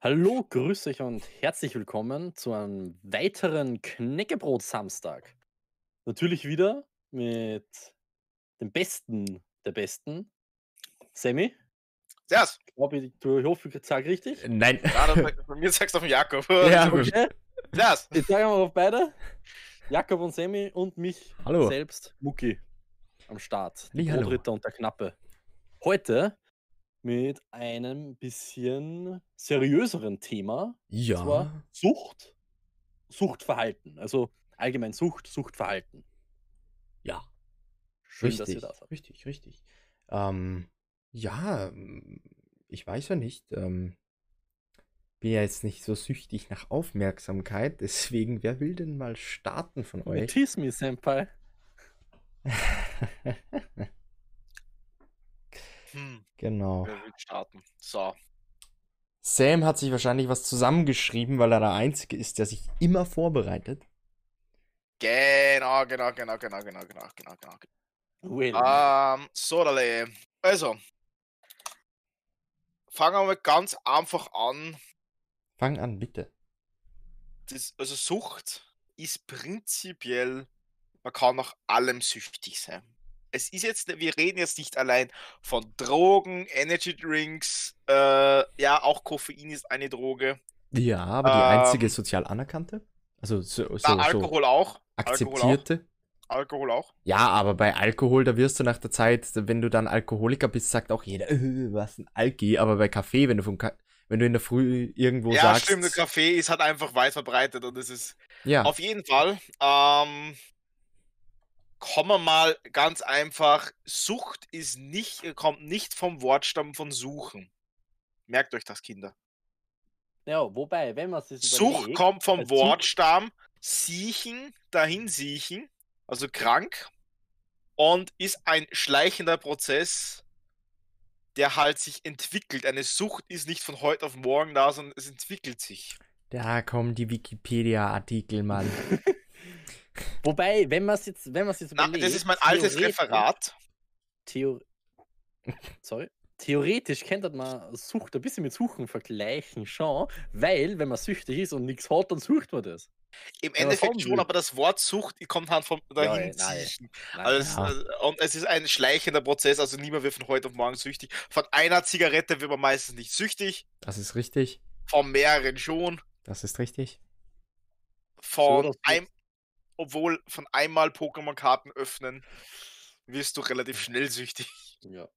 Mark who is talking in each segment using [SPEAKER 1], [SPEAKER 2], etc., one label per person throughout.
[SPEAKER 1] Hallo, grüß euch und herzlich willkommen zu einem weiteren Knäckebrot-Samstag. Natürlich wieder mit dem Besten der Besten, Sammy.
[SPEAKER 2] Servus.
[SPEAKER 1] Glaub ich, du, ich hoffe, ich sage richtig.
[SPEAKER 3] Nein.
[SPEAKER 2] Ja, das, bei mir sagst du auf den Jakob.
[SPEAKER 3] Ja, gut.
[SPEAKER 1] Okay,
[SPEAKER 2] Servus.
[SPEAKER 1] ich sage mal auf beide. Jakob und Sammy und mich
[SPEAKER 3] Hallo.
[SPEAKER 1] selbst, Mucki, am Start. Der. Brotritter und der Knappe. Heute mit einem bisschen seriöseren Thema.
[SPEAKER 3] Ja.
[SPEAKER 1] zwar Sucht, Suchtverhalten. Also allgemein Sucht, Suchtverhalten.
[SPEAKER 3] Ja.
[SPEAKER 1] Schön, dass ihr
[SPEAKER 3] Richtig,
[SPEAKER 1] da seid.
[SPEAKER 3] richtig, richtig. Ähm, ja, ich weiß ja nicht. Ähm, bin ja jetzt nicht so süchtig nach Aufmerksamkeit, deswegen, wer will denn mal starten von euch?
[SPEAKER 1] Tease me, Senpai.
[SPEAKER 2] Hm,
[SPEAKER 3] Genau.
[SPEAKER 2] wer will starten? So.
[SPEAKER 3] Sam hat sich wahrscheinlich was zusammengeschrieben, weil er der Einzige ist, der sich immer vorbereitet.
[SPEAKER 2] Genau, genau, genau, genau, genau, genau, genau, genau.
[SPEAKER 1] Well.
[SPEAKER 2] Ähm, so, Dale. Also. Fangen wir mal ganz einfach an.
[SPEAKER 3] Fang an, bitte.
[SPEAKER 2] Das, also Sucht ist prinzipiell, man kann nach allem süchtig sein. Es ist jetzt, wir reden jetzt nicht allein von Drogen, Energy Drinks, äh, ja, auch Koffein ist eine Droge.
[SPEAKER 3] Ja, aber die
[SPEAKER 2] Ähm,
[SPEAKER 3] einzige sozial anerkannte? Also so, so,
[SPEAKER 2] Na,
[SPEAKER 3] so
[SPEAKER 2] Alkohol auch. Alkohol auch.
[SPEAKER 3] akzeptierte?
[SPEAKER 2] Alkohol auch.
[SPEAKER 3] Ja, aber bei Alkohol, da wirst du nach der Zeit, wenn du dann Alkoholiker bist, sagt auch jeder, äh, was ein Alki. Aber bei Kaffee, wenn du von Ka wenn du in der Früh irgendwo
[SPEAKER 2] Ja,
[SPEAKER 3] sagst,
[SPEAKER 2] stimmt, der Kaffee ist halt einfach weit verbreitet und es ist
[SPEAKER 3] ja,
[SPEAKER 2] auf jeden Fall. Ähm, kommen wir mal ganz einfach. Sucht ist nicht, kommt nicht vom Wortstamm von suchen. Merkt euch das, Kinder.
[SPEAKER 1] ja, wobei, wenn man sich
[SPEAKER 2] Sucht
[SPEAKER 1] überlegt,
[SPEAKER 2] kommt vom
[SPEAKER 1] als
[SPEAKER 2] Wortstamm siechen, dahin siechen, also krank, und ist ein schleichender Prozess, der halt sich entwickelt. Eine Sucht ist nicht von heute auf morgen da, sondern es entwickelt sich.
[SPEAKER 3] da kommen die Wikipedia-Artikel, Mann.
[SPEAKER 1] wobei, wenn man es jetzt, wenn man es jetzt
[SPEAKER 2] Na,
[SPEAKER 1] überlegt,
[SPEAKER 2] das ist mein altes Referat.
[SPEAKER 1] Theo Sorry. Theoretisch könnte man Sucht ein bisschen mit Suchen vergleichen, schon, weil, wenn man süchtig ist und nichts hat, dann sucht man das.
[SPEAKER 2] Im
[SPEAKER 1] Ja,
[SPEAKER 2] Endeffekt schon, aber das Wort Sucht kommt halt
[SPEAKER 1] Ja,
[SPEAKER 2] dahin
[SPEAKER 1] ja, nein. Nein,
[SPEAKER 2] Also
[SPEAKER 3] Ja.
[SPEAKER 2] es, äh, und es ist ein schleichender Prozess, also niemand wird von heute auf morgen süchtig. Von einer Zigarette wird man meistens nicht süchtig,
[SPEAKER 3] Das ist richtig.
[SPEAKER 2] von mehreren schon,
[SPEAKER 3] Das ist richtig.
[SPEAKER 2] von
[SPEAKER 1] das
[SPEAKER 2] ein, obwohl von einmal Pokémon-Karten öffnen, wirst du relativ schnell süchtig.
[SPEAKER 1] Ja.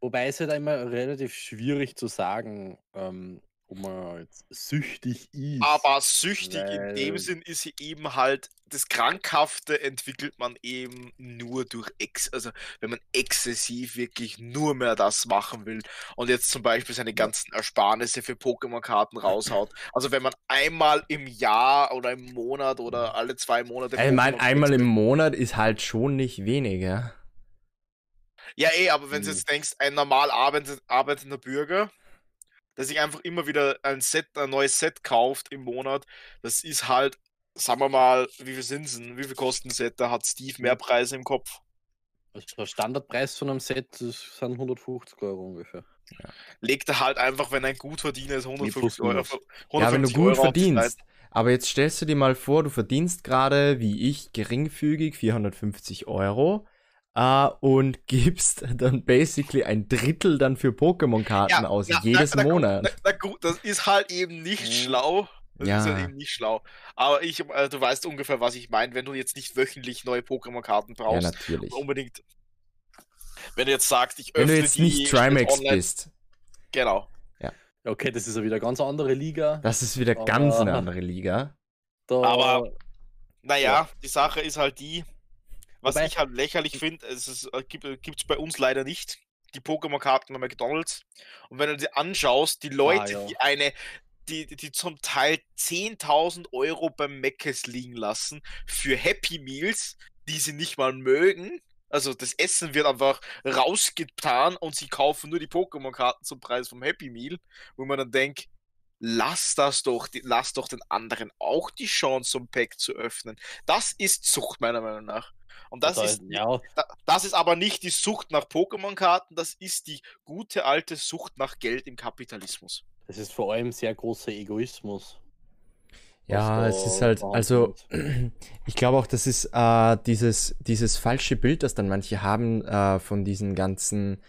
[SPEAKER 1] Wobei es halt immer relativ schwierig zu sagen, ähm, ob man jetzt süchtig ist.
[SPEAKER 2] Aber süchtig in dem
[SPEAKER 1] Weil-
[SPEAKER 2] Sinn ist sie eben halt, das Krankhafte entwickelt man eben nur durch Ex, also wenn man exzessiv wirklich nur mehr das machen will und jetzt zum Beispiel seine ganzen Ersparnisse für Pokémon-Karten raushaut. Also wenn man einmal im Jahr oder im Monat oder alle zwei Monate.
[SPEAKER 3] Ich meine, einmal im. Monat ist halt schon nicht weniger.
[SPEAKER 2] Ja, eh, aber wenn du
[SPEAKER 1] Hm.
[SPEAKER 2] jetzt denkst, ein normal arbeit- arbeitender Bürger, der sich einfach immer wieder ein Set, ein neues Set kauft im Monat, das ist halt, sagen wir mal, wie viel sind denn? Wie viel kosten ein Set? Da hat Steve mehr Preise im Kopf.
[SPEAKER 1] Also der Standardpreis von einem Set das sind 150 Euro ungefähr.
[SPEAKER 2] Legt er halt einfach, wenn ein Gutverdiener ist, 150 Euro.
[SPEAKER 1] minus.
[SPEAKER 2] 150
[SPEAKER 3] Ja, wenn du gut
[SPEAKER 2] Euro
[SPEAKER 3] verdienst. Aber jetzt stellst du dir mal vor, du verdienst gerade, wie ich, geringfügig 450 Euro äh, und gibst dann basically ein Drittel dann für Pokémon-Karten aus,
[SPEAKER 2] na,
[SPEAKER 3] jedes
[SPEAKER 2] na, na,
[SPEAKER 3] Monat.
[SPEAKER 2] Na, gut, das ist halt eben nicht
[SPEAKER 1] Mhm.
[SPEAKER 2] schlau. Das ist
[SPEAKER 3] Ja.
[SPEAKER 2] halt eben nicht schlau. Aber ich, äh, du weißt ungefähr, was ich meine, wenn du jetzt nicht wöchentlich neue Pokémon-Karten
[SPEAKER 3] Ja,
[SPEAKER 2] brauchst.
[SPEAKER 3] natürlich.
[SPEAKER 2] unbedingt. Wenn du jetzt sagst, ich
[SPEAKER 3] Wenn
[SPEAKER 2] öffne
[SPEAKER 3] du jetzt
[SPEAKER 2] die
[SPEAKER 3] nicht Trimax bist,
[SPEAKER 2] Genau.
[SPEAKER 1] Ja, okay, das ist ja wieder eine ganz andere Liga.
[SPEAKER 3] das ist wieder ganz eine
[SPEAKER 1] Aber-
[SPEAKER 3] andere Liga.
[SPEAKER 1] Da,
[SPEAKER 2] Aber- Naja,
[SPEAKER 1] Ja.
[SPEAKER 2] die Sache ist halt die, was
[SPEAKER 1] Wobei-
[SPEAKER 2] ich halt lächerlich finde, es äh, gibt es bei uns leider nicht. Die Pokémon-Karten bei McDonalds. Und wenn du dir anschaust, die Leute,
[SPEAKER 1] Ah, ja.
[SPEAKER 2] die eine, die, die- die zum Teil 10.000 Euro beim Meckes liegen lassen für Happy Meals, die sie nicht mal mögen. Also das Essen wird einfach rausgetan und sie kaufen nur die Pokémon-Karten zum Preis vom Happy Meal, wo man dann denkt, lass das doch, lass doch den anderen auch die Chance, so ein Pack zu öffnen. Das ist Sucht, meiner Meinung nach. Und das
[SPEAKER 1] da-
[SPEAKER 2] ist,
[SPEAKER 1] ja,
[SPEAKER 2] da- das ist aber nicht die Sucht nach Pokémon-Karten, das ist die gute alte Sucht nach Geld im Kapitalismus.
[SPEAKER 1] Das ist vor allem sehr großer Egoismus.
[SPEAKER 3] Ja, es ist halt, also ich glaube auch, das ist äh, dieses, dieses falsche Bild, das dann manche haben äh, von diesen ganzen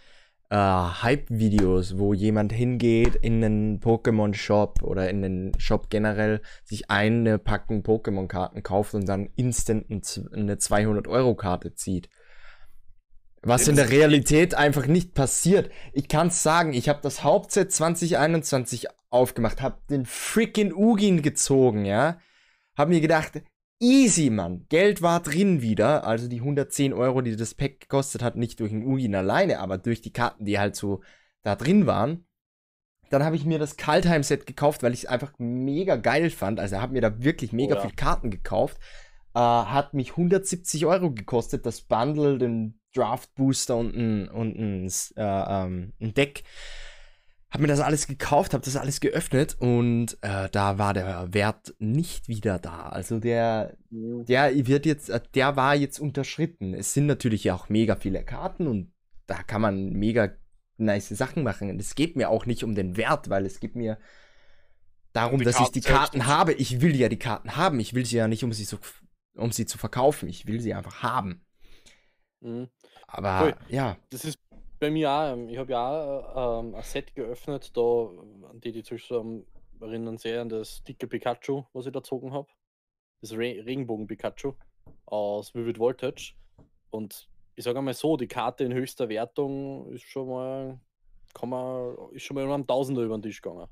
[SPEAKER 3] äh, Hype-Videos, wo jemand hingeht in einen Pokémon-Shop oder in den Shop generell, sich eine Packung Pokémon-Karten kauft und dann instant eine 200-Euro-Karte zieht. Was in der Realität einfach nicht passiert. Ich kann es sagen, ich habe das Hauptset 2021 aufgemacht, habe den freaking Ugin gezogen, ja. Hab mir gedacht, easy, Mann. Geld war drin wieder. Also die 110 Euro, die das Pack gekostet hat, nicht durch den Ugin alleine, aber durch die Karten, die halt so da drin waren. Dann habe ich mir das Kaltheim-Set gekauft, weil ich es einfach mega geil fand. Also habe mir da wirklich mega oh, ja. viel Karten gekauft. Äh, hat mich 170 Euro gekostet, das Bundle, den Draft Booster und ein, und ein, äh, ähm, ein Deck. Hab mir das alles gekauft, hab das alles geöffnet und äh, da war der Wert nicht wieder da. Also der, der wird jetzt, äh, der war jetzt unterschritten. Es sind natürlich auch mega viele Karten und da kann man mega nice Sachen machen. Es geht mir auch nicht um den Wert, weil es geht mir darum, dass ich die Karten habe. Ich will ja die Karten haben. Ich will sie ja nicht, um sie, so, um sie zu verkaufen. Ich will sie einfach haben. Mhm. Aber cool. ja.
[SPEAKER 1] Das ist bei mir auch. Ähm, ich habe ja auch ähm, ein Set geöffnet, da, an die die Zuschauer erinnern sehr an das dicke Pikachu, was ich da gezogen habe. Das Re Regenbogen-Pikachu aus Vivid Voltage. Und ich sage einmal so, die Karte in höchster Wertung ist schon mal, kann man, ist schon mal um einen Tausender über den Tisch gegangen.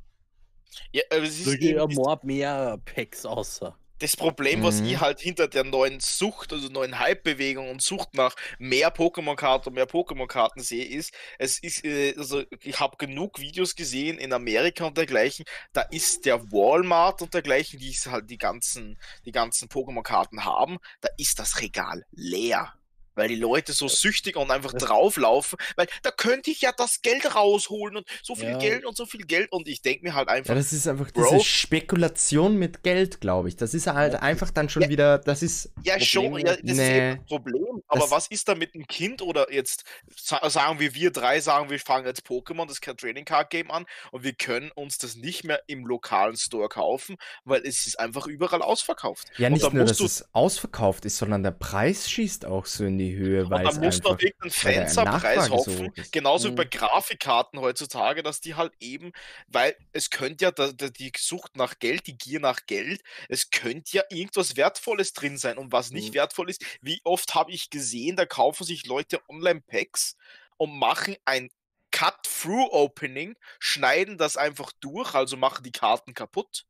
[SPEAKER 2] Ja, aber es ist.
[SPEAKER 1] Da mehr Packs außer
[SPEAKER 2] das Problem, was ich mhm. halt hinter der neuen Sucht, also neuen Hype-Bewegung und Sucht nach mehr Pokémon-Karten und mehr Pokémon-Karten sehe, ist, es ist, äh, also ich habe genug Videos gesehen in Amerika und dergleichen, da ist der Walmart und dergleichen, die halt die ganzen, die ganzen Pokémon-Karten haben, da ist das Regal leer weil die Leute so süchtig und einfach drauflaufen, weil da könnte ich ja das Geld rausholen und so viel ja. Geld und so viel Geld und ich denke mir halt einfach.
[SPEAKER 3] Ja, das ist einfach Bro, diese Spekulation mit Geld, glaube ich. Das ist halt einfach dann schon ja. wieder, das ist.
[SPEAKER 2] Ja, Problem, schon, ja, das nee. ist ein Problem. Aber das was ist da mit einem Kind oder jetzt sagen wir, wir drei sagen, wir fangen jetzt Pokémon, das Trading Card Game an und wir können uns das nicht mehr im lokalen Store kaufen, weil es ist einfach überall ausverkauft.
[SPEAKER 3] Ja, nicht nur, dass es ausverkauft ist, sondern der Preis schießt auch so in die die Höhe, weil
[SPEAKER 2] man muss noch irgendeinen Fensterpreis hoffen, so genauso mhm. bei Grafikkarten heutzutage, dass die halt eben, weil es könnte ja die, die Sucht nach Geld, die Gier nach Geld, es könnte ja irgendwas Wertvolles drin sein und was nicht mhm. wertvoll ist, wie oft habe ich gesehen, da kaufen sich Leute Online-Packs und machen ein Cut-Through-Opening, schneiden das einfach durch, also machen die Karten kaputt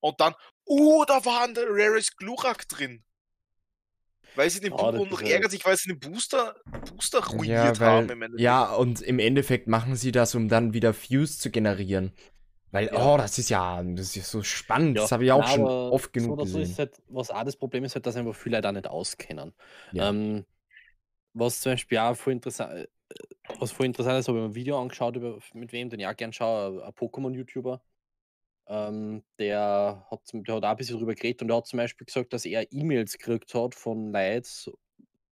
[SPEAKER 2] und dann, oh, da war ein Rares Glurak drin. Weil sie den oh, und ärgert sich, weil sie den Booster, Booster ruiniert ja, weil, haben
[SPEAKER 3] im Endeffekt. Ja, und im Endeffekt machen sie das, um dann wieder Fuse zu generieren. Weil, ja. oh, das ist ja, das ist so spannend. Ja, das habe ich auch schon oft genug so gesehen.
[SPEAKER 1] So halt, was auch das Problem ist, halt, dass einfach viele da nicht auskennen. Ja. Ähm, was zum Beispiel auch voll interessant, äh, was voll interessant ist, habe ich mir ein Video angeschaut, über, mit wem, den ich auch gerne schaue, ein Pokémon-YouTuber. Ähm, der hat der hat auch 'n bisschen drüber geredet und der hat zum Beispiel gesagt, dass er E-Mails gekriegt hat von Leuten,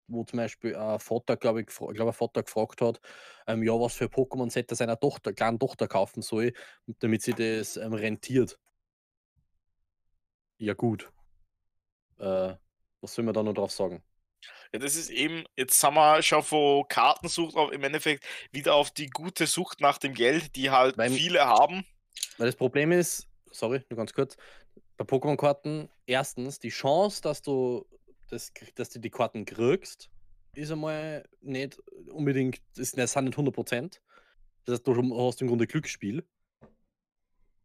[SPEAKER 1] wo zum Beispiel ein Vater, glaube ich glaube, ein Vater gefragt hat, ähm, ja, was für Pokémon-Set er seiner Tochter kleinen Tochter kaufen soll, damit sie das, ähm, rentiert. Ja gut. Äh, was soll man da noch drauf sagen?
[SPEAKER 2] Ja, das ist eben, jetzt sind wir schon von Kartensucht auf im Endeffekt wieder auf die gute Sucht nach dem Geld, die halt Weil viele haben.
[SPEAKER 1] Weil das Problem ist, sorry, nur ganz kurz, bei Pokémon-Karten, erstens, die Chance, dass du, das, dass du die Karten kriegst, ist einmal nicht unbedingt, das sind nicht 100%. Das heißt, du hast im Grunde Glücksspiel.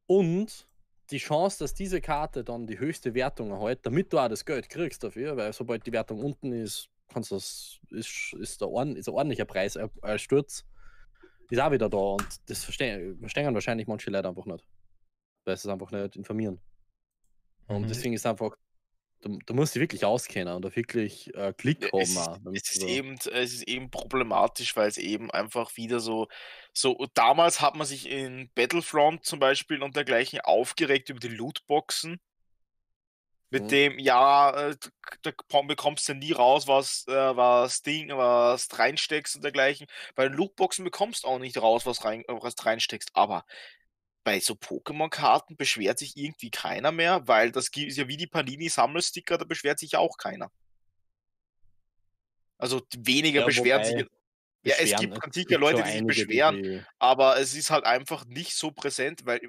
[SPEAKER 1] Und die Chance, dass diese Karte dann die höchste Wertung erhält, damit du auch das Geld kriegst dafür, weil sobald die Wertung unten ist, kannst das, ist, ist, der Ord, ist ein ordentlicher Preis, ein Sturz ist auch wieder da und das verstehen, verstehen wahrscheinlich manche Leute einfach nicht. Weil sie es einfach nicht informieren. Und mhm. deswegen ist einfach, du, du, musst dich wirklich auskennen und da wirklich äh, Klick haben.
[SPEAKER 2] Es, auch, es, ist eben, es ist eben problematisch, weil es eben einfach wieder so, so, damals hat man sich in Battlefront zum Beispiel und dergleichen aufgeregt über die Lootboxen mit mhm. dem, ja, äh, da bekommst du nie raus, was, äh, was Ding, was reinsteckst und dergleichen. Bei den Lootboxen bekommst du auch nicht raus, was, rein, was reinsteckst. Aber bei so Pokémon-Karten beschwert sich irgendwie keiner mehr, weil das ist ja wie die Panini-Sammelsticker, da beschwert sich ja auch keiner. Also weniger
[SPEAKER 1] Ja,
[SPEAKER 2] beschweren
[SPEAKER 1] wobei
[SPEAKER 2] sich. Ja, es gibt
[SPEAKER 1] gibt
[SPEAKER 2] Leute, die sich beschweren,
[SPEAKER 1] die-
[SPEAKER 2] aber es ist halt einfach nicht so präsent, weil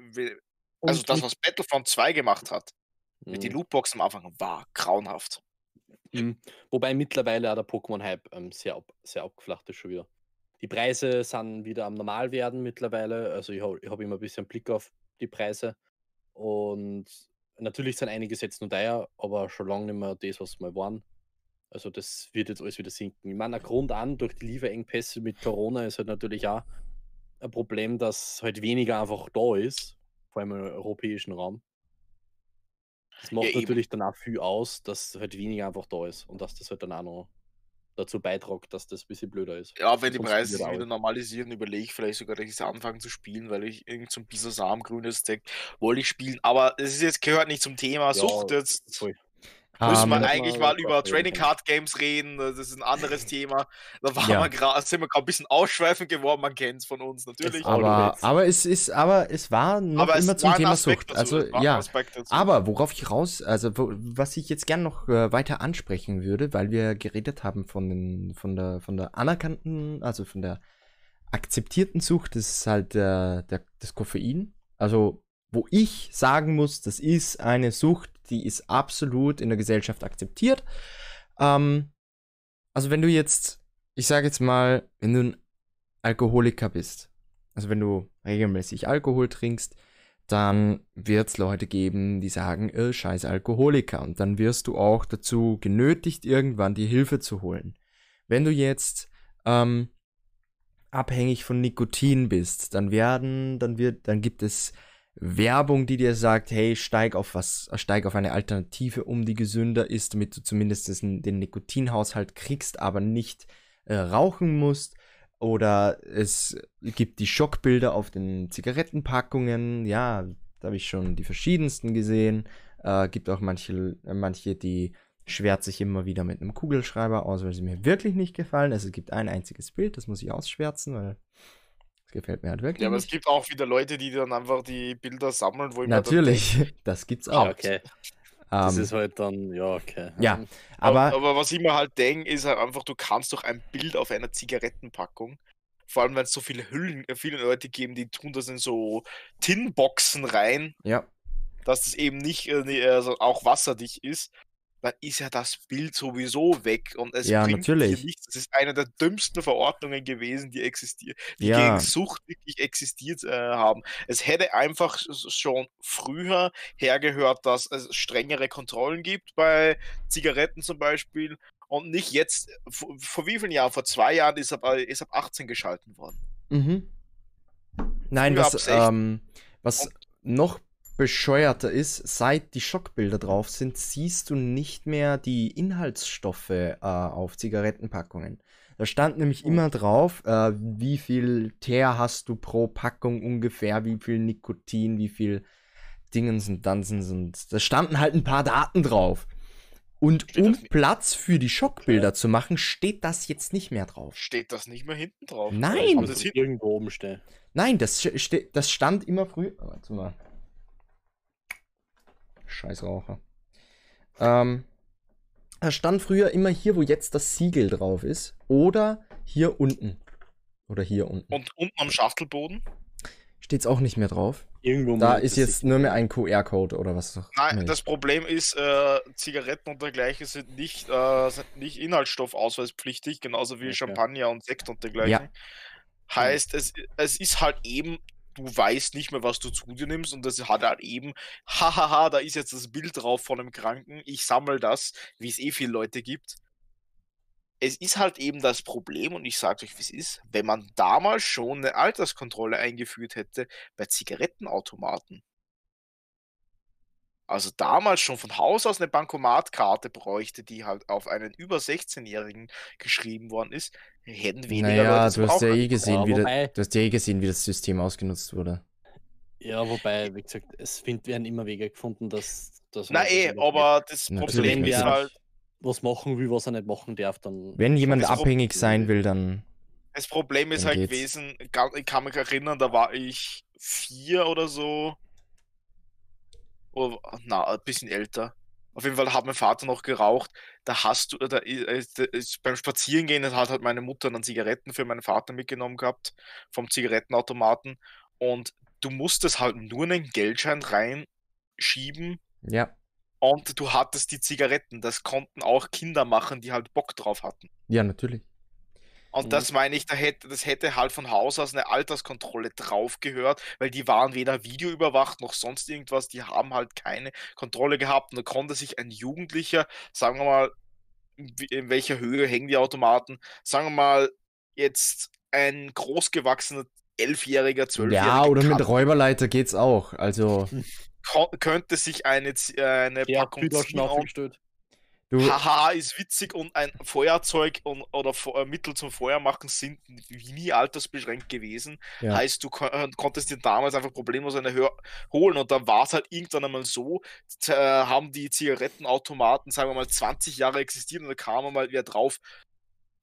[SPEAKER 2] also
[SPEAKER 1] Und-
[SPEAKER 2] das, was Battlefront 2 gemacht hat, mit den
[SPEAKER 1] Mhm.
[SPEAKER 2] Lootboxen am Anfang, war grauenhaft.
[SPEAKER 1] Mhm. Wobei mittlerweile auch der Pokémon-Hype ähm, sehr, ab, sehr abgeflacht ist schon wieder. Die Preise sind wieder am Normal werden mittlerweile. Also ich habe hab immer ein bisschen Blick auf die Preise. Und natürlich sind einige jetzt nur teuer, aber schon lange nicht mehr das, was mal waren. Also das wird jetzt alles wieder sinken. Ich meine, ein Grund an, durch die Lieferengpässe mit Corona ist halt natürlich auch ein Problem, dass halt weniger einfach da ist, vor allem im europäischen Raum. Das macht
[SPEAKER 2] eben.
[SPEAKER 1] natürlich dann auch viel aus, dass halt weniger einfach da ist und dass das halt dann auch noch dazu beiträgt, dass das ein bisschen blöder ist.
[SPEAKER 2] Ja, wenn die Preise sich wieder normalisieren, überlege ich vielleicht sogar, dass ich anfangen zu spielen, weil ich irgend so ein Bisasam grünes Deck wollte ich spielen. Aber es ist jetzt gehört nicht zum Thema Sucht. Jetzt
[SPEAKER 1] voll.
[SPEAKER 2] Müssen wir eigentlich
[SPEAKER 1] mal
[SPEAKER 2] über Trading. Card Games reden. Das ist ein anderes Thema. Da war
[SPEAKER 3] Ja.
[SPEAKER 2] wir grad, sind wir gerade ein bisschen ausschweifend geworden. Man kennt es von uns natürlich.
[SPEAKER 1] Aber-
[SPEAKER 3] aber, es ist, aber es war noch
[SPEAKER 2] Aber es
[SPEAKER 3] immer zum Thema
[SPEAKER 2] Aspekt
[SPEAKER 3] Sucht.
[SPEAKER 2] dazu,
[SPEAKER 3] Also ja, aber worauf ich raus, also wo, was ich jetzt gern noch äh, weiter ansprechen würde, weil wir geredet haben von den, von der, von der anerkannten, also von der akzeptierten Sucht, das ist halt äh, der, das Koffein. Also wo ich sagen muss, das ist eine Sucht, die ist absolut in der Gesellschaft akzeptiert. Ähm, also wenn du jetzt, ich sage jetzt mal, wenn du ein Alkoholiker bist, also wenn du regelmäßig Alkohol trinkst, dann wird es Leute geben, die sagen, äh, scheiß Alkoholiker. Und dann wirst du auch dazu genötigt, irgendwann die Hilfe zu holen. Wenn du jetzt ähm, abhängig von Nikotin bist, dann werden, dann wird, dann gibt es Werbung, die dir sagt, hey, steig auf was, steig auf eine Alternative um, die gesünder ist, damit du zumindest den, Nikotinhaushalt kriegst, aber nicht äh, rauchen musst. Oder es gibt die Schockbilder auf den Zigarettenpackungen. Ja, da habe ich schon die verschiedensten gesehen. Äh, gibt auch manche, manche, die schwärzt sich immer wieder mit einem Kugelschreiber aus, weil sie mir wirklich nicht gefallen. Also es gibt ein einziges Bild, das muss ich ausschwärzen, weil gefällt mir halt wirklich
[SPEAKER 2] ja, aber es gibt auch wieder Leute, die dann einfach die Bilder sammeln, wo ich
[SPEAKER 3] Natürlich, das gibt's auch.
[SPEAKER 1] Ja, okay. Das
[SPEAKER 3] Ähm,
[SPEAKER 1] ist halt dann, ja, okay.
[SPEAKER 3] ja,
[SPEAKER 1] Ähm,
[SPEAKER 2] Aber,
[SPEAKER 3] aber
[SPEAKER 2] aber was ich mir halt denke, ist halt einfach, du kannst doch ein Bild auf einer Zigarettenpackung, vor allem wenn es so viele Hüllen, äh, viele Leute geben, die tun das in so Tinboxen rein,
[SPEAKER 3] ja,
[SPEAKER 2] dass es eben nicht äh, also auch wasserdicht ist, dann ist ja das Bild sowieso weg und es
[SPEAKER 3] Ja,
[SPEAKER 2] bringt
[SPEAKER 3] natürlich.
[SPEAKER 2] nichts. Das ist eine der dümmsten Verordnungen gewesen, die existiert, die
[SPEAKER 3] Ja.
[SPEAKER 2] gegen Sucht wirklich existiert äh, haben. Es hätte einfach schon früher hergehört, dass es strengere Kontrollen gibt bei Zigaretten zum Beispiel und nicht jetzt, vor, vor wie vielen Jahren? Vor zwei Jahren ist ab, ist ab 18 geschalten worden.
[SPEAKER 3] Mhm. Nein,
[SPEAKER 2] Früher
[SPEAKER 3] was,
[SPEAKER 2] ab 16.
[SPEAKER 3] ähm, was noch bescheuerter ist, seit die Schockbilder drauf sind, siehst du nicht mehr die Inhaltsstoffe äh, auf Zigarettenpackungen. Da stand nämlich
[SPEAKER 1] Oh.
[SPEAKER 3] immer drauf, äh, wie viel Teer hast du pro Packung ungefähr, wie viel Nikotin, wie viel Dingens und Dansen und da standen halt ein paar Daten drauf. Und
[SPEAKER 2] Steht
[SPEAKER 3] um Platz für die Schockbilder zu machen, steht das jetzt nicht mehr drauf.
[SPEAKER 2] Steht das nicht mehr hinten drauf?
[SPEAKER 3] Nein!
[SPEAKER 2] Aber
[SPEAKER 1] das
[SPEAKER 2] das
[SPEAKER 1] irgendwo oben stehen.
[SPEAKER 3] Nein, das, das stand immer früher. Oh, warte mal. Scheiß Raucher. Ähm, das stand früher immer hier, wo jetzt das Siegel drauf ist. Oder hier unten. Oder hier unten.
[SPEAKER 2] und unten am Schachtelboden?
[SPEAKER 3] Steht's auch nicht mehr drauf.
[SPEAKER 1] Irgendwo
[SPEAKER 3] Da ist
[SPEAKER 1] es
[SPEAKER 3] jetzt
[SPEAKER 1] sich-
[SPEAKER 3] nur mehr ein QR-Code oder was auch
[SPEAKER 2] Nein, das Problem ist, äh, Zigaretten und dergleichen sind nicht, äh, sind nicht inhaltsstoffausweispflichtig, genauso wie
[SPEAKER 1] Okay.
[SPEAKER 2] Champagner und Sekt und dergleichen.
[SPEAKER 3] Ja.
[SPEAKER 2] Heißt, es, es ist halt eben, du weißt nicht mehr, was du zu dir nimmst und das hat halt eben, hahaha, da ist jetzt das Bild drauf von einem Kranken, ich sammle das, wie es eh viele Leute gibt. Es ist halt eben das Problem, und ich sage euch, wie es ist, wenn man damals schon eine Alterskontrolle eingeführt hätte bei Zigarettenautomaten. Also damals schon von Haus aus eine Bankomatkarte bräuchte, die halt auf einen über 16-Jährigen geschrieben worden ist, hätten weniger
[SPEAKER 3] Naja,
[SPEAKER 2] Leute
[SPEAKER 3] du hast ja eh gesehen,
[SPEAKER 1] Ja,
[SPEAKER 3] wie
[SPEAKER 1] wobei-
[SPEAKER 3] da, du hast ja eh gesehen, wie das System ausgenutzt wurde.
[SPEAKER 1] Ja, wobei, wie gesagt, es find, werden immer Wege gefunden, dass das.
[SPEAKER 2] Na eh, aber das Problem ist halt,
[SPEAKER 1] was machen will, was er nicht machen darf, dann.
[SPEAKER 3] Wenn jemand abhängig sein will, dann.
[SPEAKER 2] das Problem ist halt
[SPEAKER 3] geht's.
[SPEAKER 2] gewesen, ich kann mich erinnern, da war ich vier oder so. Oder, na, ein bisschen älter. Auf jeden Fall hat mein Vater noch geraucht. Da hast du, da ist, ist beim Spazierengehen hat halt meine Mutter dann Zigaretten für meinen Vater mitgenommen gehabt vom Zigarettenautomaten und du musstest halt nur einen Geldschein reinschieben
[SPEAKER 3] Ja.
[SPEAKER 2] und du hattest die Zigaretten. Das konnten auch Kinder machen, die halt Bock drauf hatten.
[SPEAKER 3] Ja, natürlich.
[SPEAKER 2] Und
[SPEAKER 1] Mhm.
[SPEAKER 2] das meine ich, da hätte, das hätte halt von Haus aus eine Alterskontrolle drauf gehört, weil die waren weder videoüberwacht noch sonst irgendwas, die haben halt keine Kontrolle gehabt und da konnte sich ein Jugendlicher, sagen wir mal, in welcher Höhe hängen die Automaten, sagen wir mal, jetzt ein großgewachsener Elfjähriger, Zwölfjähriger
[SPEAKER 3] Ja, oder mit
[SPEAKER 2] kann-
[SPEAKER 3] Räuberleiter geht's auch. Also,
[SPEAKER 2] könnte sich eine, äh, eine
[SPEAKER 1] Ja,
[SPEAKER 2] Packung
[SPEAKER 1] Kühler
[SPEAKER 2] ziehen und
[SPEAKER 1] aufgestellt.
[SPEAKER 3] du,
[SPEAKER 2] Haha, ist witzig und ein Feuerzeug und, oder äh, Mittel zum Feuermachen sind wie nie altersbeschränkt gewesen.
[SPEAKER 3] Ja.
[SPEAKER 2] Heißt, du kon äh, konntest dir damals einfach problemlos eine Hör holen und dann war es halt irgendwann einmal so, äh, haben die Zigarettenautomaten, sagen wir mal, 20 Jahre existiert und da kam mal wieder drauf,